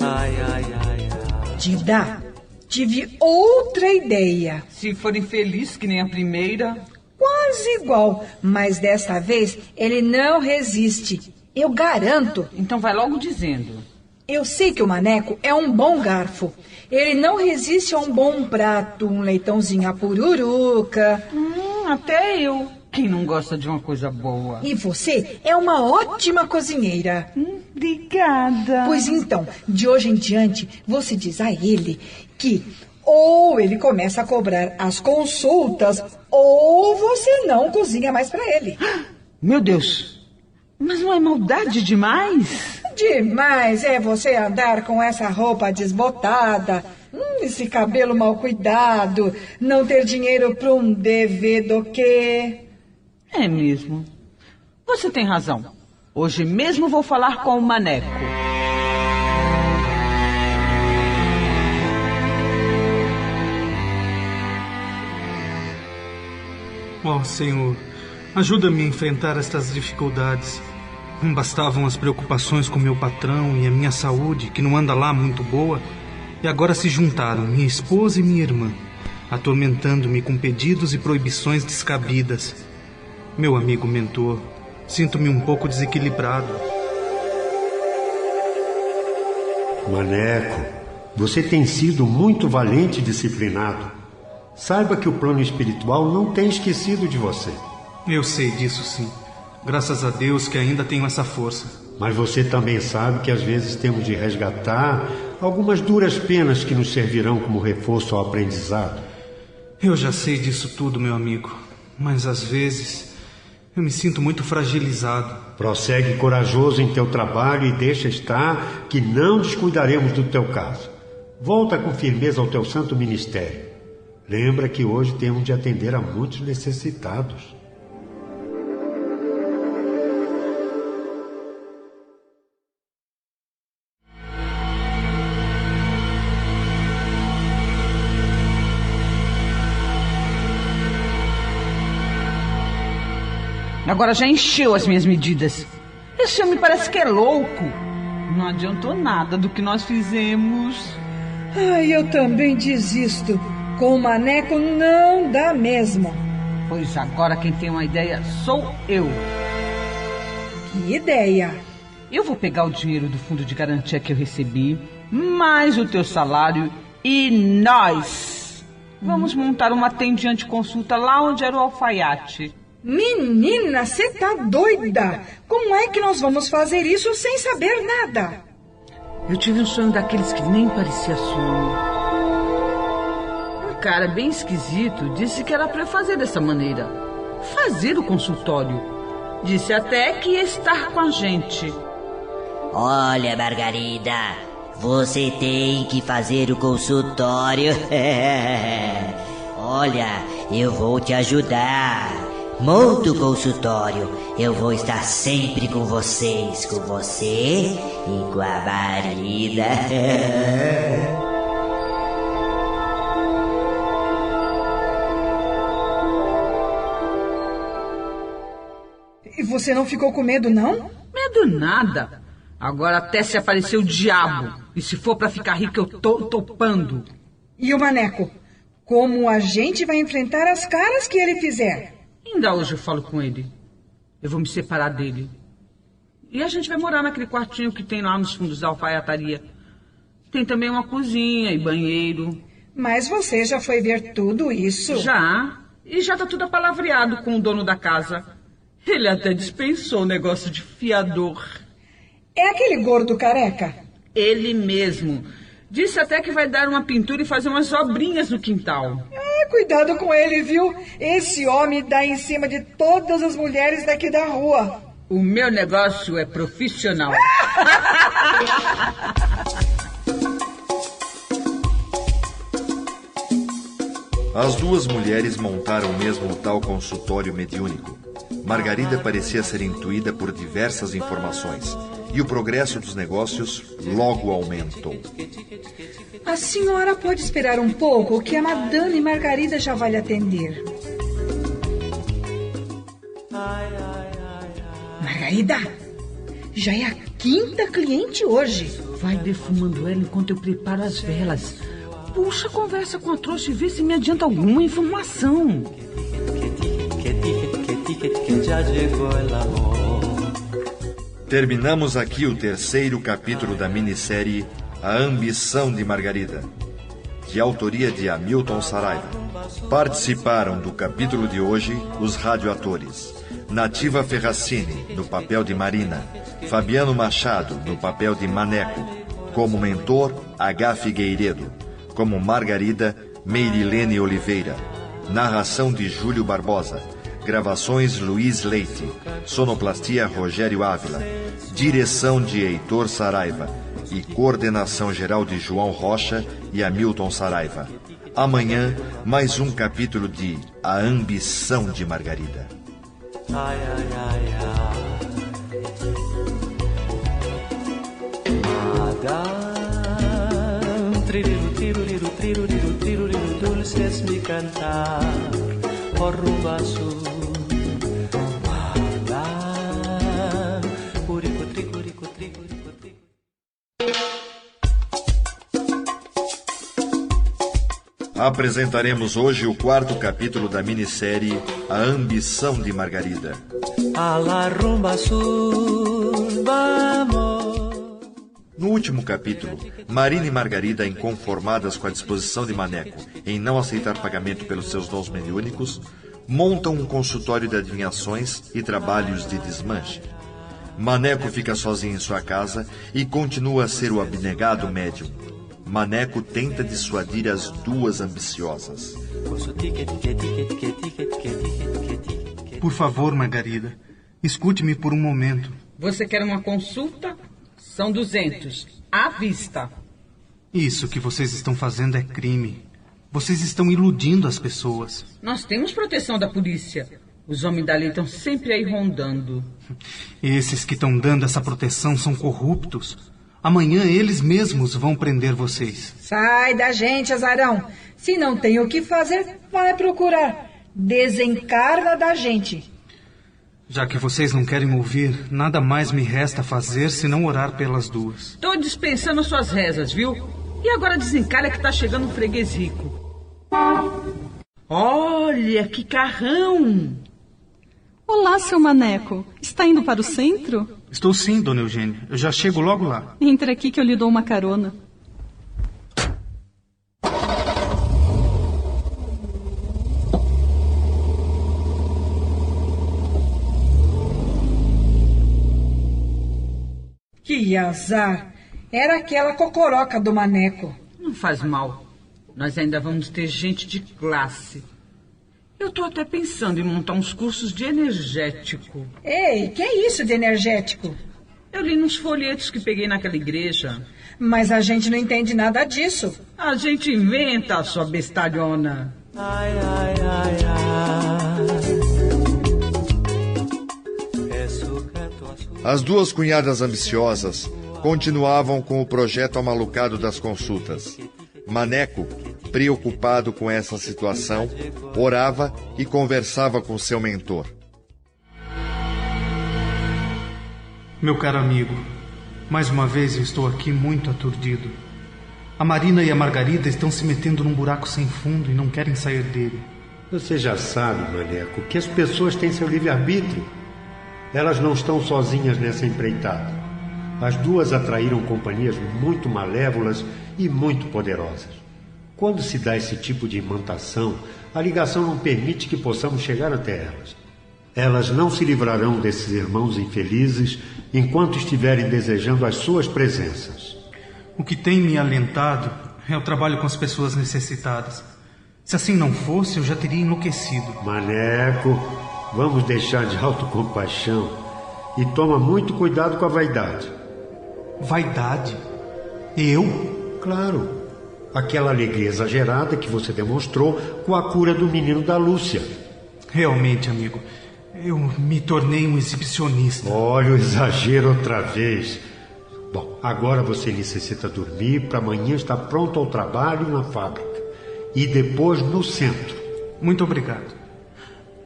S2: Ai, ai, ai, ai.
S3: Dida, tive outra ideia.
S6: Se forem felizes que nem a primeira.
S3: Quase igual, mas desta vez ele não resiste. Eu garanto.
S6: Então vai logo dizendo.
S3: Eu sei que o Maneco é um bom garfo. Ele não resiste a um bom prato, um leitãozinho à pururuca.
S6: Hum, até eu. Quem não gosta de uma coisa boa?
S3: E você é uma ótima cozinheira.
S6: Hum, obrigada.
S3: Pois então, de hoje em diante, você diz a ele que ou ele começa a cobrar as consultas, ou você não cozinha mais para ele.
S6: Meu Deus. Mas não é maldade demais?
S3: Demais é você andar com essa roupa desbotada, hum, esse cabelo mal cuidado, não ter dinheiro para um dever do quê?
S6: É mesmo. Você tem razão. Hoje mesmo vou falar com o Maneco.
S4: Ó Senhor, ajuda-me a enfrentar estas dificuldades. Não bastavam as preocupações com meu patrão e a minha saúde, que não anda lá muito boa, e agora se juntaram minha esposa e minha irmã, atormentando-me com pedidos e proibições descabidas. Meu amigo mentor, sinto-me um pouco desequilibrado.
S5: Maneco, você tem sido muito valente e disciplinado. Saiba que o plano espiritual não tem esquecido de você.
S4: Eu sei disso sim. Graças a Deus que ainda tenho essa força.
S5: Mas você também sabe que às vezes temos de resgatar algumas duras penas que nos servirão como reforço ao aprendizado.
S4: Eu já sei disso tudo, meu amigo. Mas às vezes eu me sinto muito fragilizado.
S5: Prossegue corajoso em teu trabalho e deixa estar que não descuidaremos do teu caso. Volta com firmeza ao teu santo ministério. Lembra que hoje temos de atender a muitos necessitados.
S6: Agora já encheu as minhas medidas. Esse homem parece que é louco. Não adiantou nada do que nós fizemos.
S3: Ai, eu também desisto. Com o Maneco não dá mesmo.
S6: Pois agora quem tem uma ideia sou eu.
S3: Que ideia!
S6: Eu vou pegar o dinheiro do fundo de garantia que eu recebi, mais o teu salário e nós vamos montar uma tendinha de consulta lá onde era o alfaiate.
S3: Menina, você tá doida? Como é que nós vamos fazer isso sem saber nada?
S6: Eu tive um sonho daqueles que nem parecia sonho. Um cara bem esquisito disse que era para fazer dessa maneira. Fazer o consultório. Disse até que ia estar com a gente.
S9: Olha, Margarida, você tem que fazer o consultório. Olha, eu vou te ajudar. Monta o consultório. Eu vou estar sempre com vocês, com você e com a Marina.
S3: E você não ficou com medo, não?
S6: Medo nada. Agora até se aparecer o diabo. E se for para ficar rico, eu tô topando.
S3: E o Maneco? Como a gente vai enfrentar as caras que ele fizer?
S6: Ainda hoje eu falo com ele. Eu vou me separar dele. E a gente vai morar naquele quartinho que tem lá nos fundos da alfaiataria. Tem também uma cozinha e banheiro.
S3: Mas você já foi ver tudo isso?
S6: Já. E já tá tudo apalavreado com o dono da casa. Ele até dispensou o negócio de fiador.
S3: É aquele gordo careca?
S6: Ele mesmo. Disse até que vai dar uma pintura e fazer umas obrinhas no quintal.
S3: É, cuidado com ele, viu? Esse homem dá em cima de todas as mulheres daqui da rua.
S6: O meu negócio é profissional.
S1: As duas mulheres montaram mesmo o tal consultório mediúnico. Margarida parecia ser intuída por diversas informações e o progresso dos negócios logo aumentou.
S3: A senhora pode esperar um pouco que a Madame Margarida já vai lhe atender. Margarida, já é a quinta cliente hoje.
S6: Vai defumando ela enquanto eu preparo as velas. Puxa a conversa com a trouxa e vê se me adianta alguma informação.
S1: Terminamos aqui o terceiro capítulo da minissérie A Ambição de Margarida, de autoria de Hamilton Saraiva. Participaram do capítulo de hoje os radioatores Nativa Ferracini, no papel de Marina, Fabiano Machado, no papel de Maneco, como mentor, H. Figueiredo, como Margarida, Meirilene Oliveira, narração de Júlio Barbosa, gravações Luiz Leite, sonoplastia Rogério Ávila, direção de Heitor Saraiva e coordenação geral de João Rocha e Hamilton Saraiva. Amanhã, mais um capítulo de A Ambição de Margarida. Ai, ai, ai,
S2: Madame, por rumbo azul.
S1: Apresentaremos hoje o quarto capítulo da minissérie A Ambição de Margarida. No último capítulo, Marina e Margarida, inconformadas com a disposição de Maneco em não aceitar pagamento pelos seus dons mediúnicos, montam um consultório de adivinhações e trabalhos de desmanche. Maneco fica sozinho em sua casa e continua a ser o abnegado médium. Maneco tenta dissuadir as duas ambiciosas.
S4: Por favor, Margarida, escute-me por um momento.
S6: Você quer uma consulta? São 200. À vista.
S4: Isso que vocês estão fazendo é crime. Vocês estão iludindo as pessoas.
S6: Nós temos proteção da polícia. Os homens da lei estão sempre aí rondando.
S4: Esses que estão dando essa proteção são corruptos. Amanhã eles mesmos vão prender vocês.
S3: Sai da gente, azarão. Se não tem o que fazer, vai procurar. Desencarna da gente.
S4: Já que vocês não querem ouvir, nada mais me resta fazer senão orar pelas duas.
S6: Tô dispensando suas rezas, viu? E agora desencalha que tá chegando um freguês rico. Olha, que carrão!
S8: Olá, seu maneco. Está indo para o centro?
S4: Estou sim, dona Eugênia. Eu já chego logo lá.
S8: Entre aqui que eu lhe dou uma carona.
S3: Que azar. Era aquela cocoroca do maneco.
S6: Não faz mal. Nós ainda vamos ter gente de classe. Eu tô até pensando em montar uns cursos de energético.
S3: Ei, que é isso de energético?
S6: Eu li nos folhetos que peguei naquela igreja.
S3: Mas a gente não entende nada disso.
S6: A gente inventa, sua bestalhona.
S2: Ai, ai, ai, ai. Azul.
S1: As duas cunhadas ambiciosas continuavam com o projeto amalucado das consultas. Maneco, preocupado com essa situação, orava e conversava com seu mentor.
S4: Meu caro amigo, mais uma vez eu estou aqui muito aturdido. A Marina e a Margarida estão se metendo num buraco sem fundo e não querem sair dele.
S5: Você já sabe, Maneco, que as pessoas têm seu livre-arbítrio. Elas não estão sozinhas nessa empreitada. As duas atraíram companhias muito malévolas e muito poderosas. Quando se dá esse tipo de imantação, a ligação não permite que possamos chegar até elas. Elas não se livrarão desses irmãos infelizes enquanto estiverem desejando as suas presenças.
S4: O que tem me alentado é o trabalho com as pessoas necessitadas. Se assim não fosse, eu já teria enlouquecido.
S5: Maneco, vamos deixar de autocompaixão e toma muito cuidado com a vaidade.
S4: Vaidade? Eu?
S5: Claro. Aquela alegria exagerada que você demonstrou com a cura do menino da Lúcia.
S4: Realmente, amigo, eu me tornei um exibicionista.
S5: Olha o exagero outra vez. Bom, agora você necessita dormir para amanhã estar pronto ao trabalho na fábrica. E depois no centro.
S4: Muito obrigado.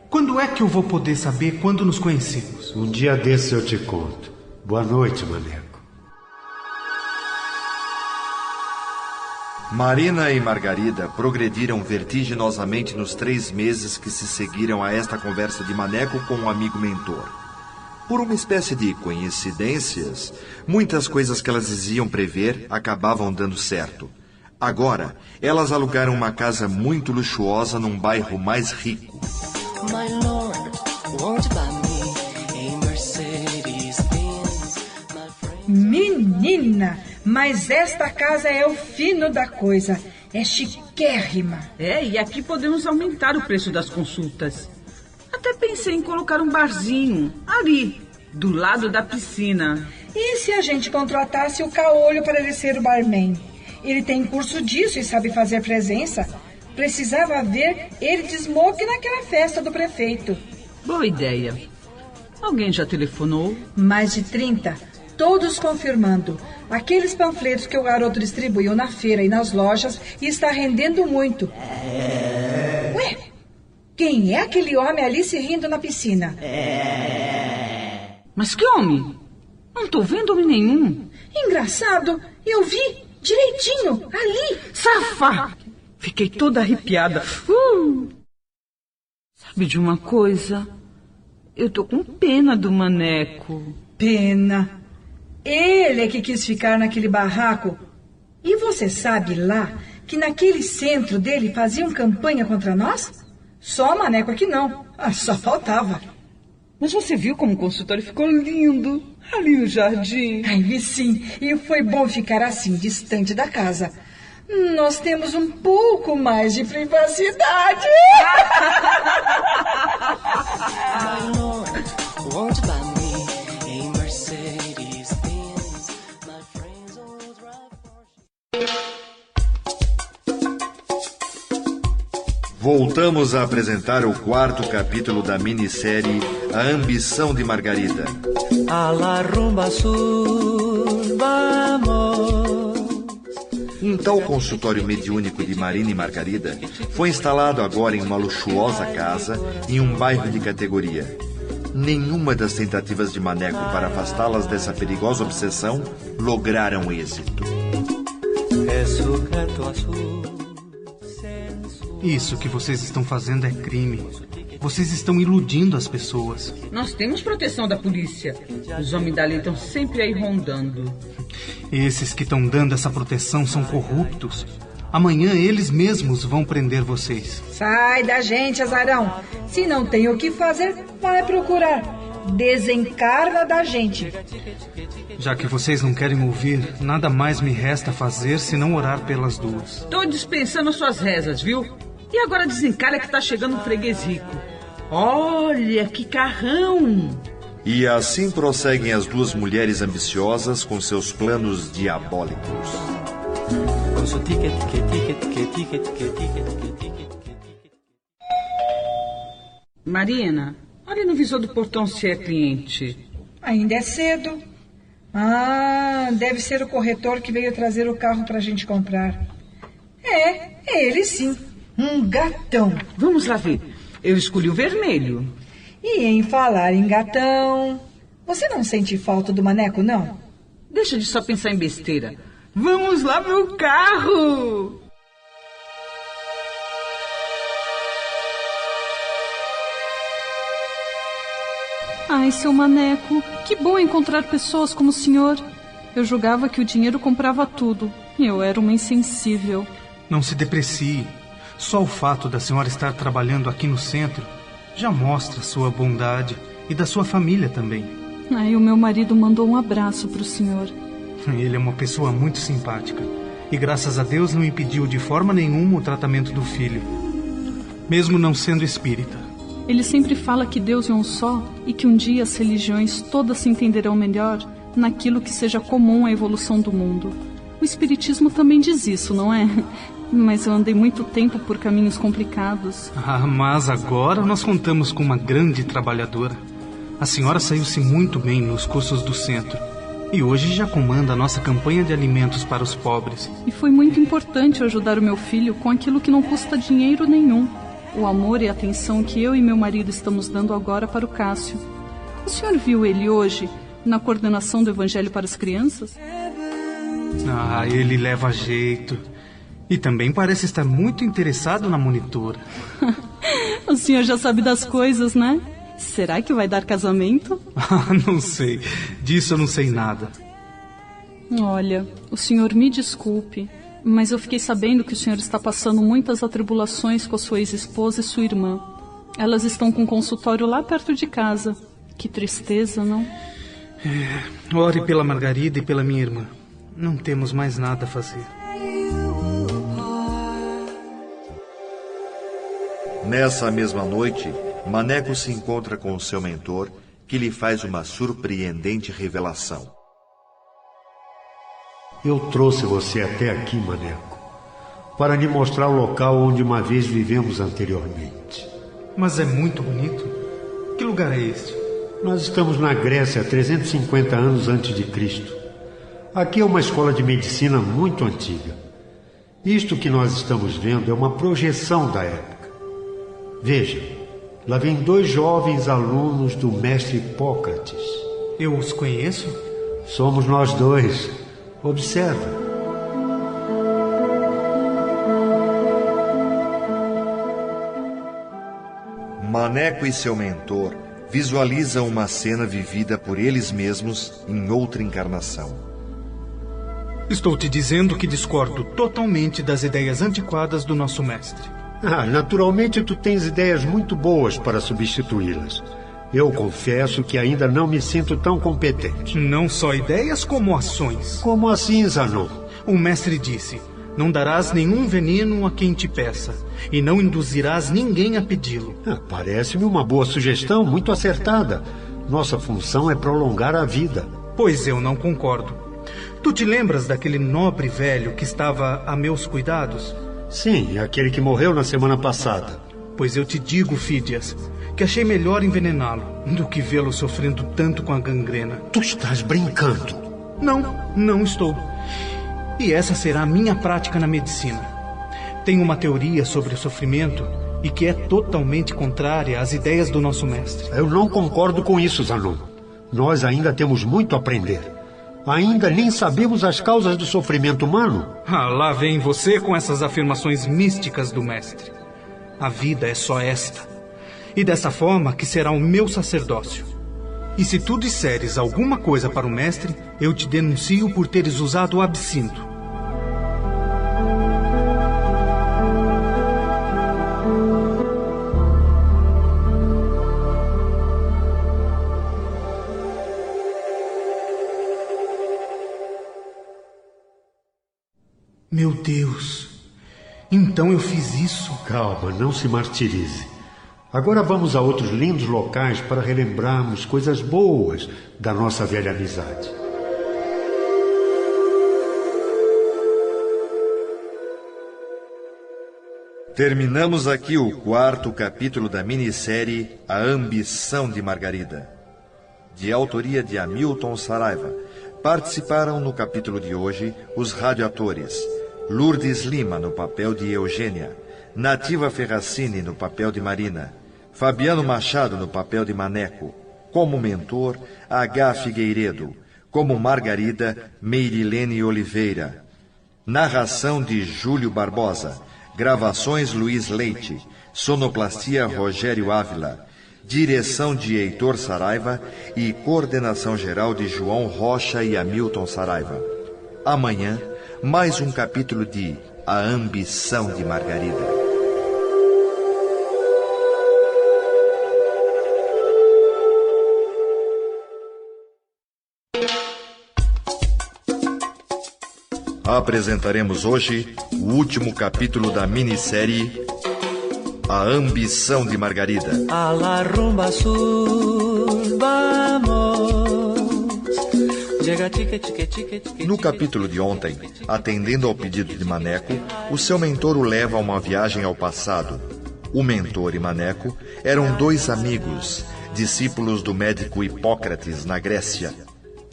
S4: Quando é que eu vou poder saber quando nos conhecemos?
S5: Um dia desse eu te conto. Boa noite, Maneco.
S1: Marina e Margarida progrediram vertiginosamente nos três meses que se seguiram a esta conversa de Maneco com um amigo mentor. Por uma espécie de coincidências, muitas coisas que elas diziam prever acabavam dando certo. Agora, elas alugaram uma casa muito luxuosa num bairro mais rico.
S2: My lord, won't buy me a Mercedes-Benz? My friend...
S3: Menina, mas esta casa é o fino da coisa. É chiquérrima.
S6: É, e aqui podemos aumentar o preço das consultas. Até pensei em colocar um barzinho ali, do lado da piscina.
S3: E se a gente contratasse o Caolho para ele ser o barman? Ele tem curso disso e sabe fazer presença. Precisava ver ele de smoke naquela festa do prefeito.
S6: Boa ideia. Alguém já telefonou?
S3: Mais de 30, todos confirmando. Aqueles panfletos que o garoto distribuiu na feira e nas lojas está rendendo muito. Ué, quem é aquele homem ali se rindo na piscina?
S6: Mas que homem? Não tô vendo homem nenhum.
S3: Engraçado, eu vi direitinho ali.
S6: Safa! Fiquei toda arrepiada. Uh! Sabe de uma coisa? Eu tô com pena do maneco.
S3: Pena. Ele é que quis ficar naquele barraco. E você sabe lá que naquele centro dele faziam campanha contra nós? Só o Maneco aqui não. Ah, só faltava.
S6: Mas você viu como o consultório ficou lindo? Ali no jardim.
S3: Ai, vi sim. E foi bom ficar assim, distante da casa. Nós temos um pouco mais de privacidade.
S1: Voltamos a apresentar o quarto capítulo da minissérie A Ambição de Margarida.
S2: A la rumba sur, vamos.
S1: Um tal consultório mediúnico de Marina e Margarida foi instalado agora em uma luxuosa casa em um bairro de categoria. Nenhuma das tentativas de Maneco para afastá-las dessa perigosa obsessão lograram êxito.
S2: É.
S4: Isso que vocês estão fazendo é crime. Vocês estão iludindo as pessoas.
S6: Nós temos proteção da polícia. Os homens dali estão sempre aí rondando.
S4: Esses que estão dando essa proteção são corruptos. Amanhã eles mesmos vão prender vocês.
S3: Sai da gente, azarão. Se não tem o que fazer, vai procurar. Desencarna da gente.
S4: Já que vocês não querem ouvir, nada mais me resta fazer senão orar pelas duas.
S6: Tô dispensando suas rezas, viu? E agora desencalha que tá chegando um freguês rico. Olha que carrão!
S1: E assim prosseguem as duas mulheres ambiciosas com seus planos diabólicos.
S6: Marina, olha no visor do portão se é cliente.
S3: Ainda é cedo. Ah, deve ser o corretor que veio trazer o carro para a gente comprar. É, é ele sim. Um gatão.
S6: Vamos lá ver. Eu escolhi o vermelho.
S3: E em falar em gatão. Você não sente falta do maneco, não?
S6: Deixa de só pensar em besteira. Vamos lá ver o carro!
S8: Ai, seu maneco, que bom encontrar pessoas como o senhor. Eu julgava que o dinheiro comprava tudo. Eu era uma insensível.
S4: Não se deprecie. Só o fato da senhora estar trabalhando aqui no centro já mostra sua bondade e da sua família também.
S8: Ai, o meu marido mandou um abraço para o senhor.
S4: Ele é uma pessoa muito simpática. E graças a Deus não impediu de forma nenhuma o tratamento do filho, mesmo não sendo espírita.
S8: Ele sempre fala que Deus é um só e que um dia as religiões todas se entenderão melhor naquilo que seja comum à evolução do mundo. O Espiritismo também diz isso, não é? Mas eu andei muito tempo por caminhos complicados.
S4: Ah, mas agora nós contamos com uma grande trabalhadora. A senhora saiu-se muito bem nos cursos do centro. E hoje já comanda a nossa campanha de alimentos para os pobres.
S8: E foi muito importante ajudar o meu filho com aquilo que não custa dinheiro nenhum. O amor e a atenção que eu e meu marido estamos dando agora para o Cássio. O senhor viu ele hoje na coordenação do Evangelho para as crianças?
S4: Ah, ele leva jeito. E também parece estar muito interessado na monitora.
S8: o senhor já sabe das coisas, né? Será que vai dar casamento?
S4: Ah, não sei. Disso eu não sei nada.
S8: Olha, o senhor me desculpe, mas eu fiquei sabendo que o senhor está passando muitas atribulações com a sua ex-esposa e sua irmã. Elas estão com um consultório lá perto de casa. Que tristeza, não?
S4: É, ore pela Margarida e pela minha irmã. Não temos mais nada a fazer.
S1: Nessa mesma noite, Maneco se encontra com o seu mentor, que lhe faz uma surpreendente revelação.
S5: Eu trouxe você até aqui, Maneco, para lhe mostrar o local onde uma vez vivemos anteriormente.
S4: Mas é muito bonito. Que lugar é este?
S5: Nós estamos na Grécia há 350 anos antes de Cristo. Aqui é uma escola de medicina muito antiga. Isto que nós estamos vendo é uma projeção da época. Veja, Lá vem dois jovens alunos do mestre Hipócrates.
S4: Eu os conheço?
S5: Somos nós dois. Observa.
S1: Maneco e seu mentor visualizam uma cena vivida por eles mesmos em outra encarnação.
S4: Estou te dizendo que discordo totalmente das ideias antiquadas do nosso mestre.
S5: Ah, naturalmente tu tens ideias muito boas para substituí-las. Eu confesso que ainda não me sinto tão competente.
S4: Não só ideias, como ações.
S5: Como assim, Zanon?
S4: O mestre disse: Não darás nenhum veneno a quem te peça, e não induzirás ninguém a pedi-lo.
S5: Ah, Parece-me uma boa sugestão, muito acertada. Nossa função é prolongar a vida.
S4: Pois eu não concordo. Tu te lembras daquele nobre velho que estava a meus cuidados?
S5: Sim, aquele que morreu na semana passada.
S4: Pois eu te digo, Fídias, que achei melhor envenená-lo do que vê-lo sofrendo tanto com a gangrena.
S5: Tu estás brincando.
S4: Não, não estou. E essa será a minha prática na medicina. Tenho uma teoria sobre o sofrimento e que é totalmente contrária às ideias do nosso mestre.
S5: Eu não concordo com isso, Zanon. Nós ainda temos muito a aprender. Ainda nem sabemos as causas do sofrimento humano.
S4: Ah, lá vem você com essas afirmações místicas do mestre. A vida é só esta. E dessa forma que será o meu sacerdócio. E se tu disseres alguma coisa para o mestre, eu te denuncio por teres usado o absinto. Meu Deus! Então eu fiz isso?
S5: Calma, não se martirize. Agora vamos a outros lindos locais para relembrarmos coisas boas da nossa velha amizade.
S1: Terminamos aqui o quarto capítulo da minissérie A Ambição de Margarida, de autoria de Hamilton Saraiva. Participaram no capítulo de hoje os radioatores Lourdes Lima no papel de Eugênia, Nativa Ferracini no papel de Marina, Fabiano Machado no papel de Maneco, como mentor H. Figueiredo, como Margarida Meirilene Oliveira. Narração de Júlio Barbosa, gravações Luiz Leite, sonoplastia Rogério Ávila, direção de Heitor Saraiva e coordenação geral de João Rocha e Hamilton Saraiva. Amanhã, mais um capítulo de A Ambição de Margarida. Apresentaremos hoje o último capítulo da minissérie A Ambição de Margarida.
S2: A la rumba sur, vamos.
S1: No capítulo de ontem, atendendo ao pedido de Maneco, o seu mentor o leva a uma viagem ao passado. O mentor e Maneco eram dois amigos, discípulos do médico Hipócrates na Grécia.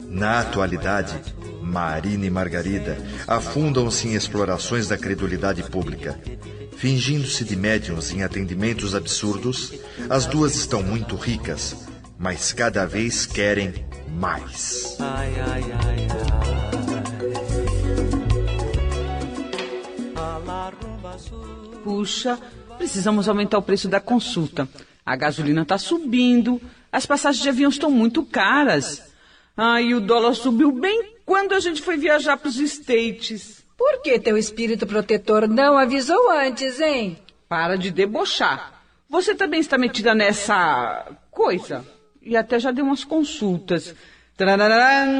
S1: Na atualidade, Marina e Margarida afundam-se em explorações da credulidade pública. Fingindo-se de médiums em atendimentos absurdos, as duas estão muito ricas, mas cada vez querem mais.
S2: Ai, ai, ai.
S6: Puxa, precisamos aumentar o preço da consulta. A gasolina está subindo, as passagens de avião estão muito caras. Ah, e o dólar subiu bem quando a gente foi viajar para os States.
S3: Por que teu espírito protetor não avisou antes, hein?
S6: Para de debochar. Você também está metida nessa coisa. E até já deu umas consultas. Tarararam.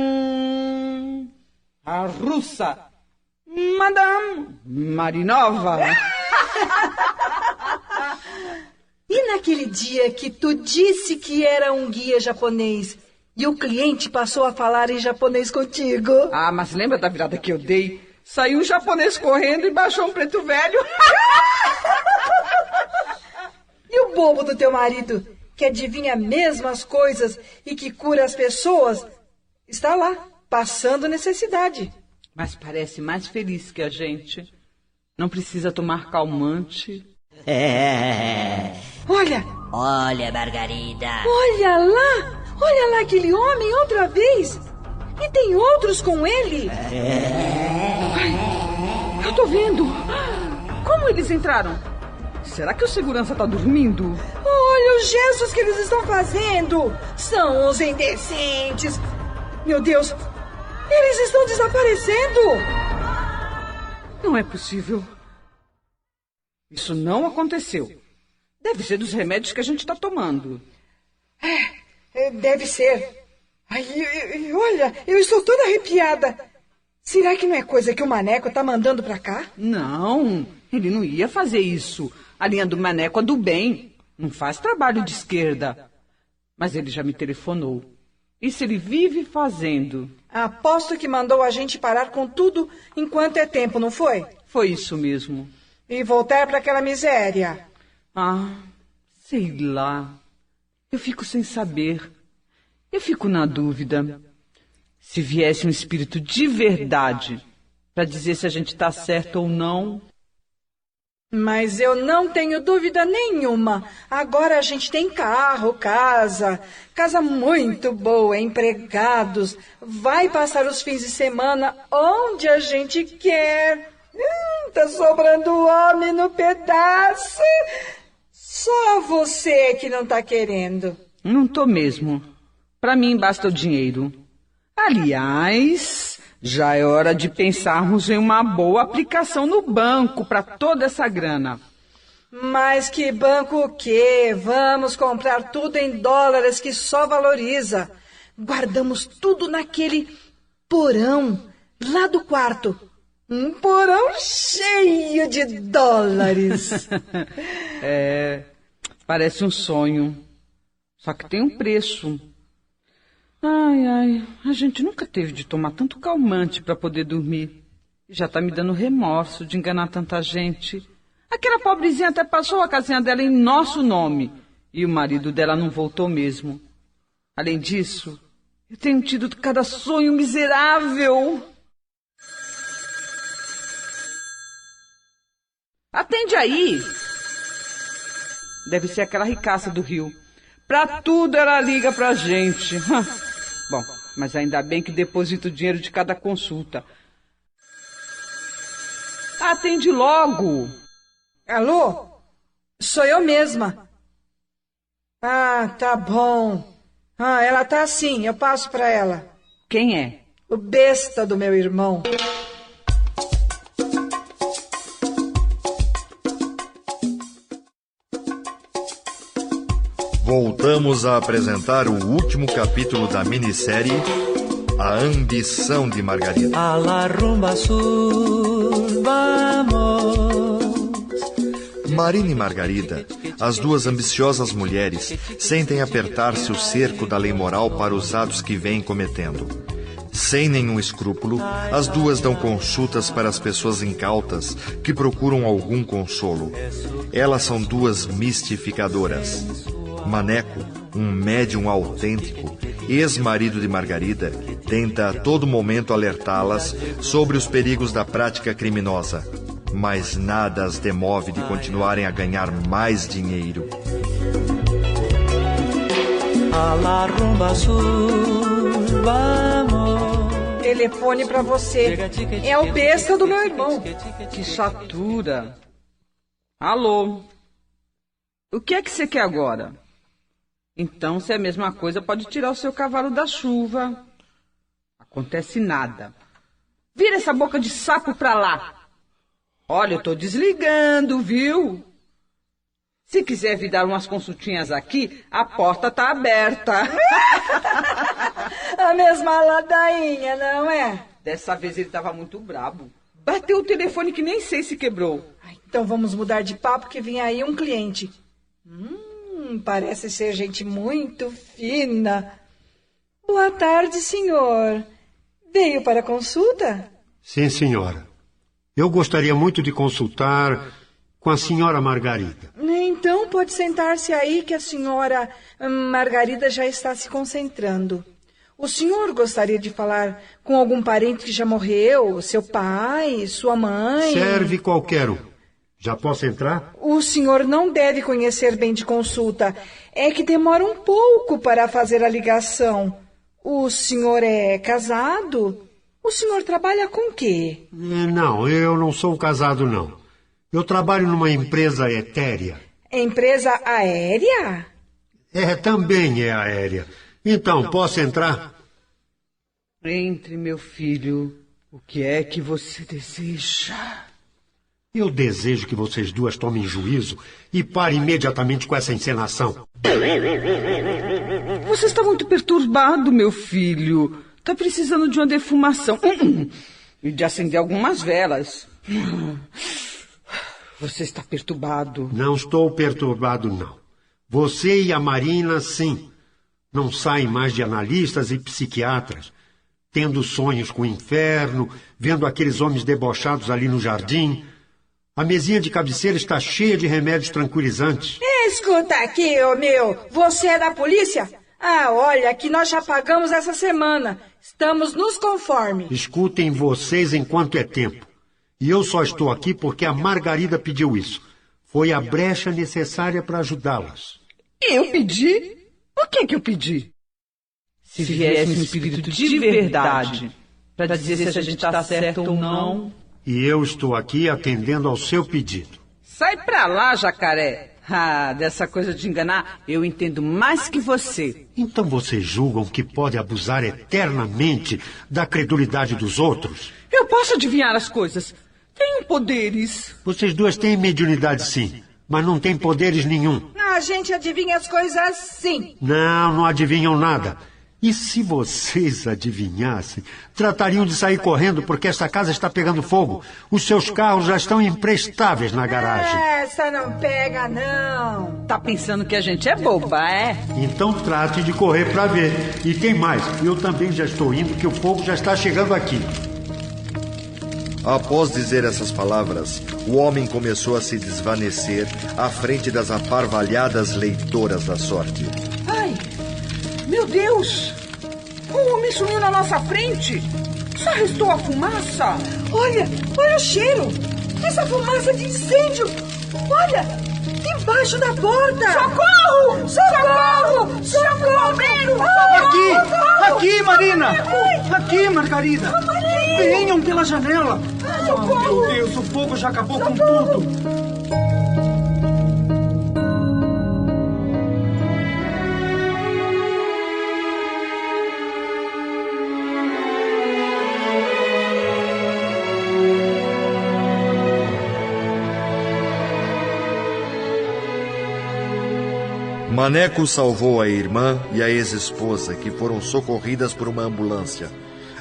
S6: A russa. Madame Marinova.
S3: E naquele dia que tu disse que era um guia japonês e o cliente passou a falar em japonês contigo?
S6: Ah, mas lembra da virada que eu dei? Saiu um japonês correndo e baixou um preto velho.
S3: E o bobo do teu marido, que adivinha mesmo as coisas e que cura as pessoas, está lá, passando necessidade.
S6: Mas parece mais feliz que a gente. Não precisa tomar calmante.
S3: Olha,
S9: Olha, Margarida.
S3: olha lá! Olha lá aquele homem outra vez! E tem outros com ele!
S6: Eu tô vendo. Como eles entraram? Será que o segurança tá dormindo?
S3: Olha os gestos que eles estão fazendo! São os indecentes! Meu Deus! Eles estão desaparecendo!
S6: Não é possível. Isso não aconteceu. Deve ser dos remédios que a gente tá tomando.
S3: É, Deve ser. Ai, olha, eu estou toda arrepiada. Será que não é coisa que o Maneco tá mandando pra cá?
S6: Não, ele não ia fazer isso. A linha do Maneco é do bem. Não faz trabalho de esquerda. Mas ele já me telefonou. Isso ele vive fazendo.
S3: Aposto que mandou a gente parar com tudo enquanto é tempo, não foi?
S6: Foi isso mesmo.
S3: E voltar para aquela miséria.
S6: Ah, sei lá. Eu fico sem saber. Eu fico na dúvida. Se viesse um espírito de verdade para dizer se a gente está certo ou não.
S3: Mas eu não tenho dúvida nenhuma. Agora a gente tem carro, casa, casa muito boa, empregados. Vai passar os fins de semana onde a gente quer. Hum, tá sobrando homem no pedaço. Só você que não tá querendo.
S6: Não tô mesmo. Para mim basta o dinheiro. Aliás, já é hora de pensarmos em uma boa aplicação no banco para toda essa grana.
S3: Mas que banco o quê? Vamos comprar tudo em dólares que só valoriza. Guardamos tudo naquele porão lá do quarto. Um porão cheio de dólares.
S6: É, parece um sonho. Só que tem um preço. Ai, ai, a gente nunca teve de tomar tanto calmante para poder dormir. Já tá me dando remorso de enganar tanta gente. Aquela pobrezinha até passou a casinha dela em nosso nome. E o marido dela não voltou mesmo. Além disso, eu tenho tido cada sonho miserável. Atende aí! Deve ser aquela ricaça do Rio. Pra tudo ela liga pra gente. Bom, mas ainda bem que deposita o dinheiro de cada consulta. Atende logo!
S3: Alô? Sou eu mesma. Ah, tá bom. Ah, ela tá assim, eu passo pra ela.
S6: Quem é?
S3: O besta do meu irmão.
S1: Voltamos a apresentar o último capítulo da minissérie a ambição de Margarida.
S2: A la rumba sur, vamos.
S1: Marina e Margarida, as duas ambiciosas mulheres, sentem apertar-se o cerco da lei moral para os atos que vêm cometendo. Sem nenhum escrúpulo, as duas dão consultas para as pessoas incautas que procuram algum consolo. Elas são duas mistificadoras. Maneco, um médium autêntico, ex-marido de Margarida, tenta a todo momento alertá-las sobre os perigos da prática criminosa, mas nada as demove de continuarem a ganhar mais dinheiro.
S3: Telefone pra você. É o besta do meu irmão.
S6: Que chatura. Alô? O que é que você quer agora? Então, se é a mesma coisa, pode tirar o seu cavalo da chuva. Acontece nada. Vira essa boca de sapo pra lá. Olha, eu tô desligando, viu? Se quiser vir dar umas consultinhas aqui, a porta tá aberta.
S3: A mesma ladainha, não é?
S6: Dessa vez ele tava muito brabo. Bateu o telefone que nem sei se quebrou.
S3: Ai, Então vamos mudar de papo que vem aí um cliente. Hum, parece ser gente muito fina. Boa tarde, senhor. Veio para consulta?
S5: Sim, senhora. Eu gostaria muito de consultar com a senhora Margarida.
S3: Então pode sentar-se aí que a senhora hum, Margarida já está se concentrando. O senhor gostaria de falar com algum parente que já morreu? Seu pai, sua mãe?
S5: Serve qualquer um. Já posso entrar?
S3: O senhor não deve conhecer bem de consulta. É que demora um pouco para fazer a ligação. O senhor é casado? O senhor trabalha com quê?
S5: Eh, Não, eu não sou casado, não. Eu trabalho numa empresa etérea.
S3: Empresa aérea?
S5: É, também é aérea. Então, posso entrar?
S6: Entre, meu filho. O que é que você deseja?
S5: Eu desejo que vocês duas tomem juízo e parem imediatamente com essa encenação.
S6: Você está muito perturbado, meu filho. Está precisando de uma defumação. Hum, hum. E de acender algumas velas. Você está perturbado.
S5: Não estou perturbado, não. Você e a Marina, sim. Não saem mais de analistas e psiquiatras, tendo sonhos com o inferno, vendo aqueles homens debochados ali no jardim. A mesinha de cabeceira está cheia de remédios tranquilizantes.
S3: Escuta aqui, ô meu. Você é da polícia? Ah, olha, que nós já pagamos essa semana. Estamos nos conforme.
S5: Escutem vocês enquanto é tempo. E eu só estou aqui porque a Margarida pediu isso. Foi a brecha necessária para ajudá-las.
S6: Eu pedi? O que é que eu pedi? Se viesse um espírito de verdade para dizer se a gente está certo ou não.
S5: E eu estou aqui atendendo ao seu pedido.
S6: Sai pra lá, jacaré. Ah, dessa coisa de enganar, eu entendo mais que você.
S5: Então vocês julgam que pode abusar eternamente da credulidade dos outros?
S6: Eu posso adivinhar as coisas. Tenho poderes.
S5: Vocês duas têm mediunidade sim, mas não têm poderes nenhum.
S3: A gente adivinha as coisas sim.
S5: Não, não adivinham nada. E se vocês adivinhassem, tratariam de sair correndo porque esta casa está pegando fogo. Os seus carros já estão imprestáveis na garagem.
S3: Essa não pega, não.
S6: Tá pensando que a gente é boba, é?
S5: Então trate de correr para ver. E tem mais, eu também já estou indo que o fogo já está chegando aqui.
S1: Após dizer essas palavras, o homem começou a se desvanecer à frente das aparvalhadas leitoras da sorte.
S6: Meu Deus! O homem sumiu na nossa frente! Só restou a fumaça!
S3: Olha, olha o cheiro. Essa fumaça de incêndio. Olha, debaixo da porta.
S6: Socorro! Socorro! Socorro!
S4: Aqui! Aqui, Marina! Aqui, Margarida! Venham pela janela! Ah, meu Deus, o fogo já acabou com tudo!
S1: Maneco salvou a irmã e a ex-esposa, que foram socorridas por uma ambulância.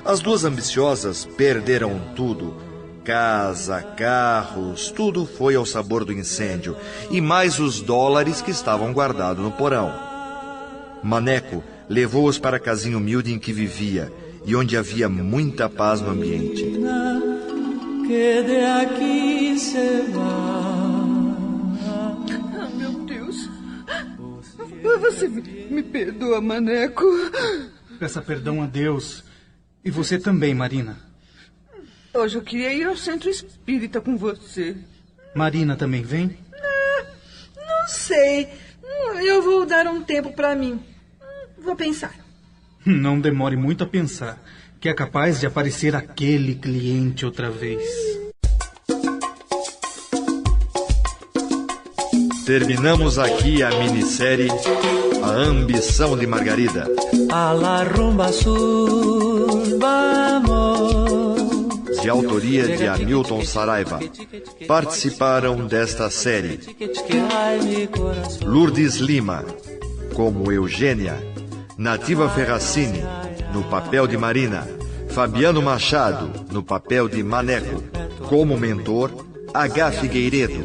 S1: As duas ambiciosas perderam tudo. Casa, carros, tudo foi ao sabor do incêndio, e mais os dólares que estavam guardados no porão. Maneco levou-os para a casinha humilde em que vivia e onde havia muita paz no ambiente.
S2: Que de aqui se
S6: Ah, Você me perdoa, Maneco.
S4: Peça perdão a Deus. E você também, Marina.
S6: Hoje eu queria ir ao centro espírita com você.
S4: Marina também vem?
S3: Não sei. Eu vou dar um tempo para mim. Vou pensar.
S4: Não demore muito a pensar, que é capaz de aparecer aquele cliente outra vez.
S1: Terminamos aqui a minissérie A Ambição de Margarida.
S2: a la rumba sur vamos.
S1: de autoria de Hamilton Saraiva. Participaram desta série. Lourdes Lima, como Eugênia, Nativa Ferracini, no papel de Marina, Fabiano Machado, no papel de Maneco, como mentor, H. Figueiredo,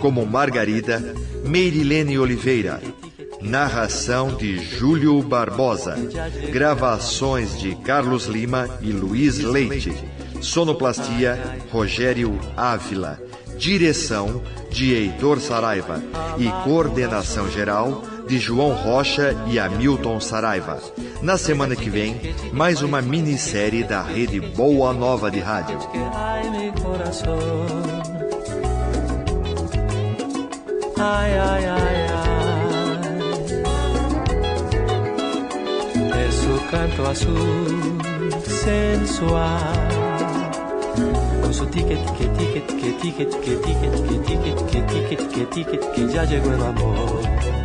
S1: como Margarida, Meirilene Oliveira, narração de Júlio Barbosa, gravações de Carlos Lima e Luiz Leite, sonoplastia Rogério Ávila, direção de Heitor Saraiva. E coordenação geral de João Rocha e Hamilton Saraiva. Na semana que vem, mais uma minissérie da rede Boa Nova de Rádio.
S2: Ay. Ay, ay, ay. De su canto azul sensual. Con su ticket, ticket, ticket, ticket, ticket, ticket, ticket, ticket, ticket, ticket, ticket, que ya llegó el amor.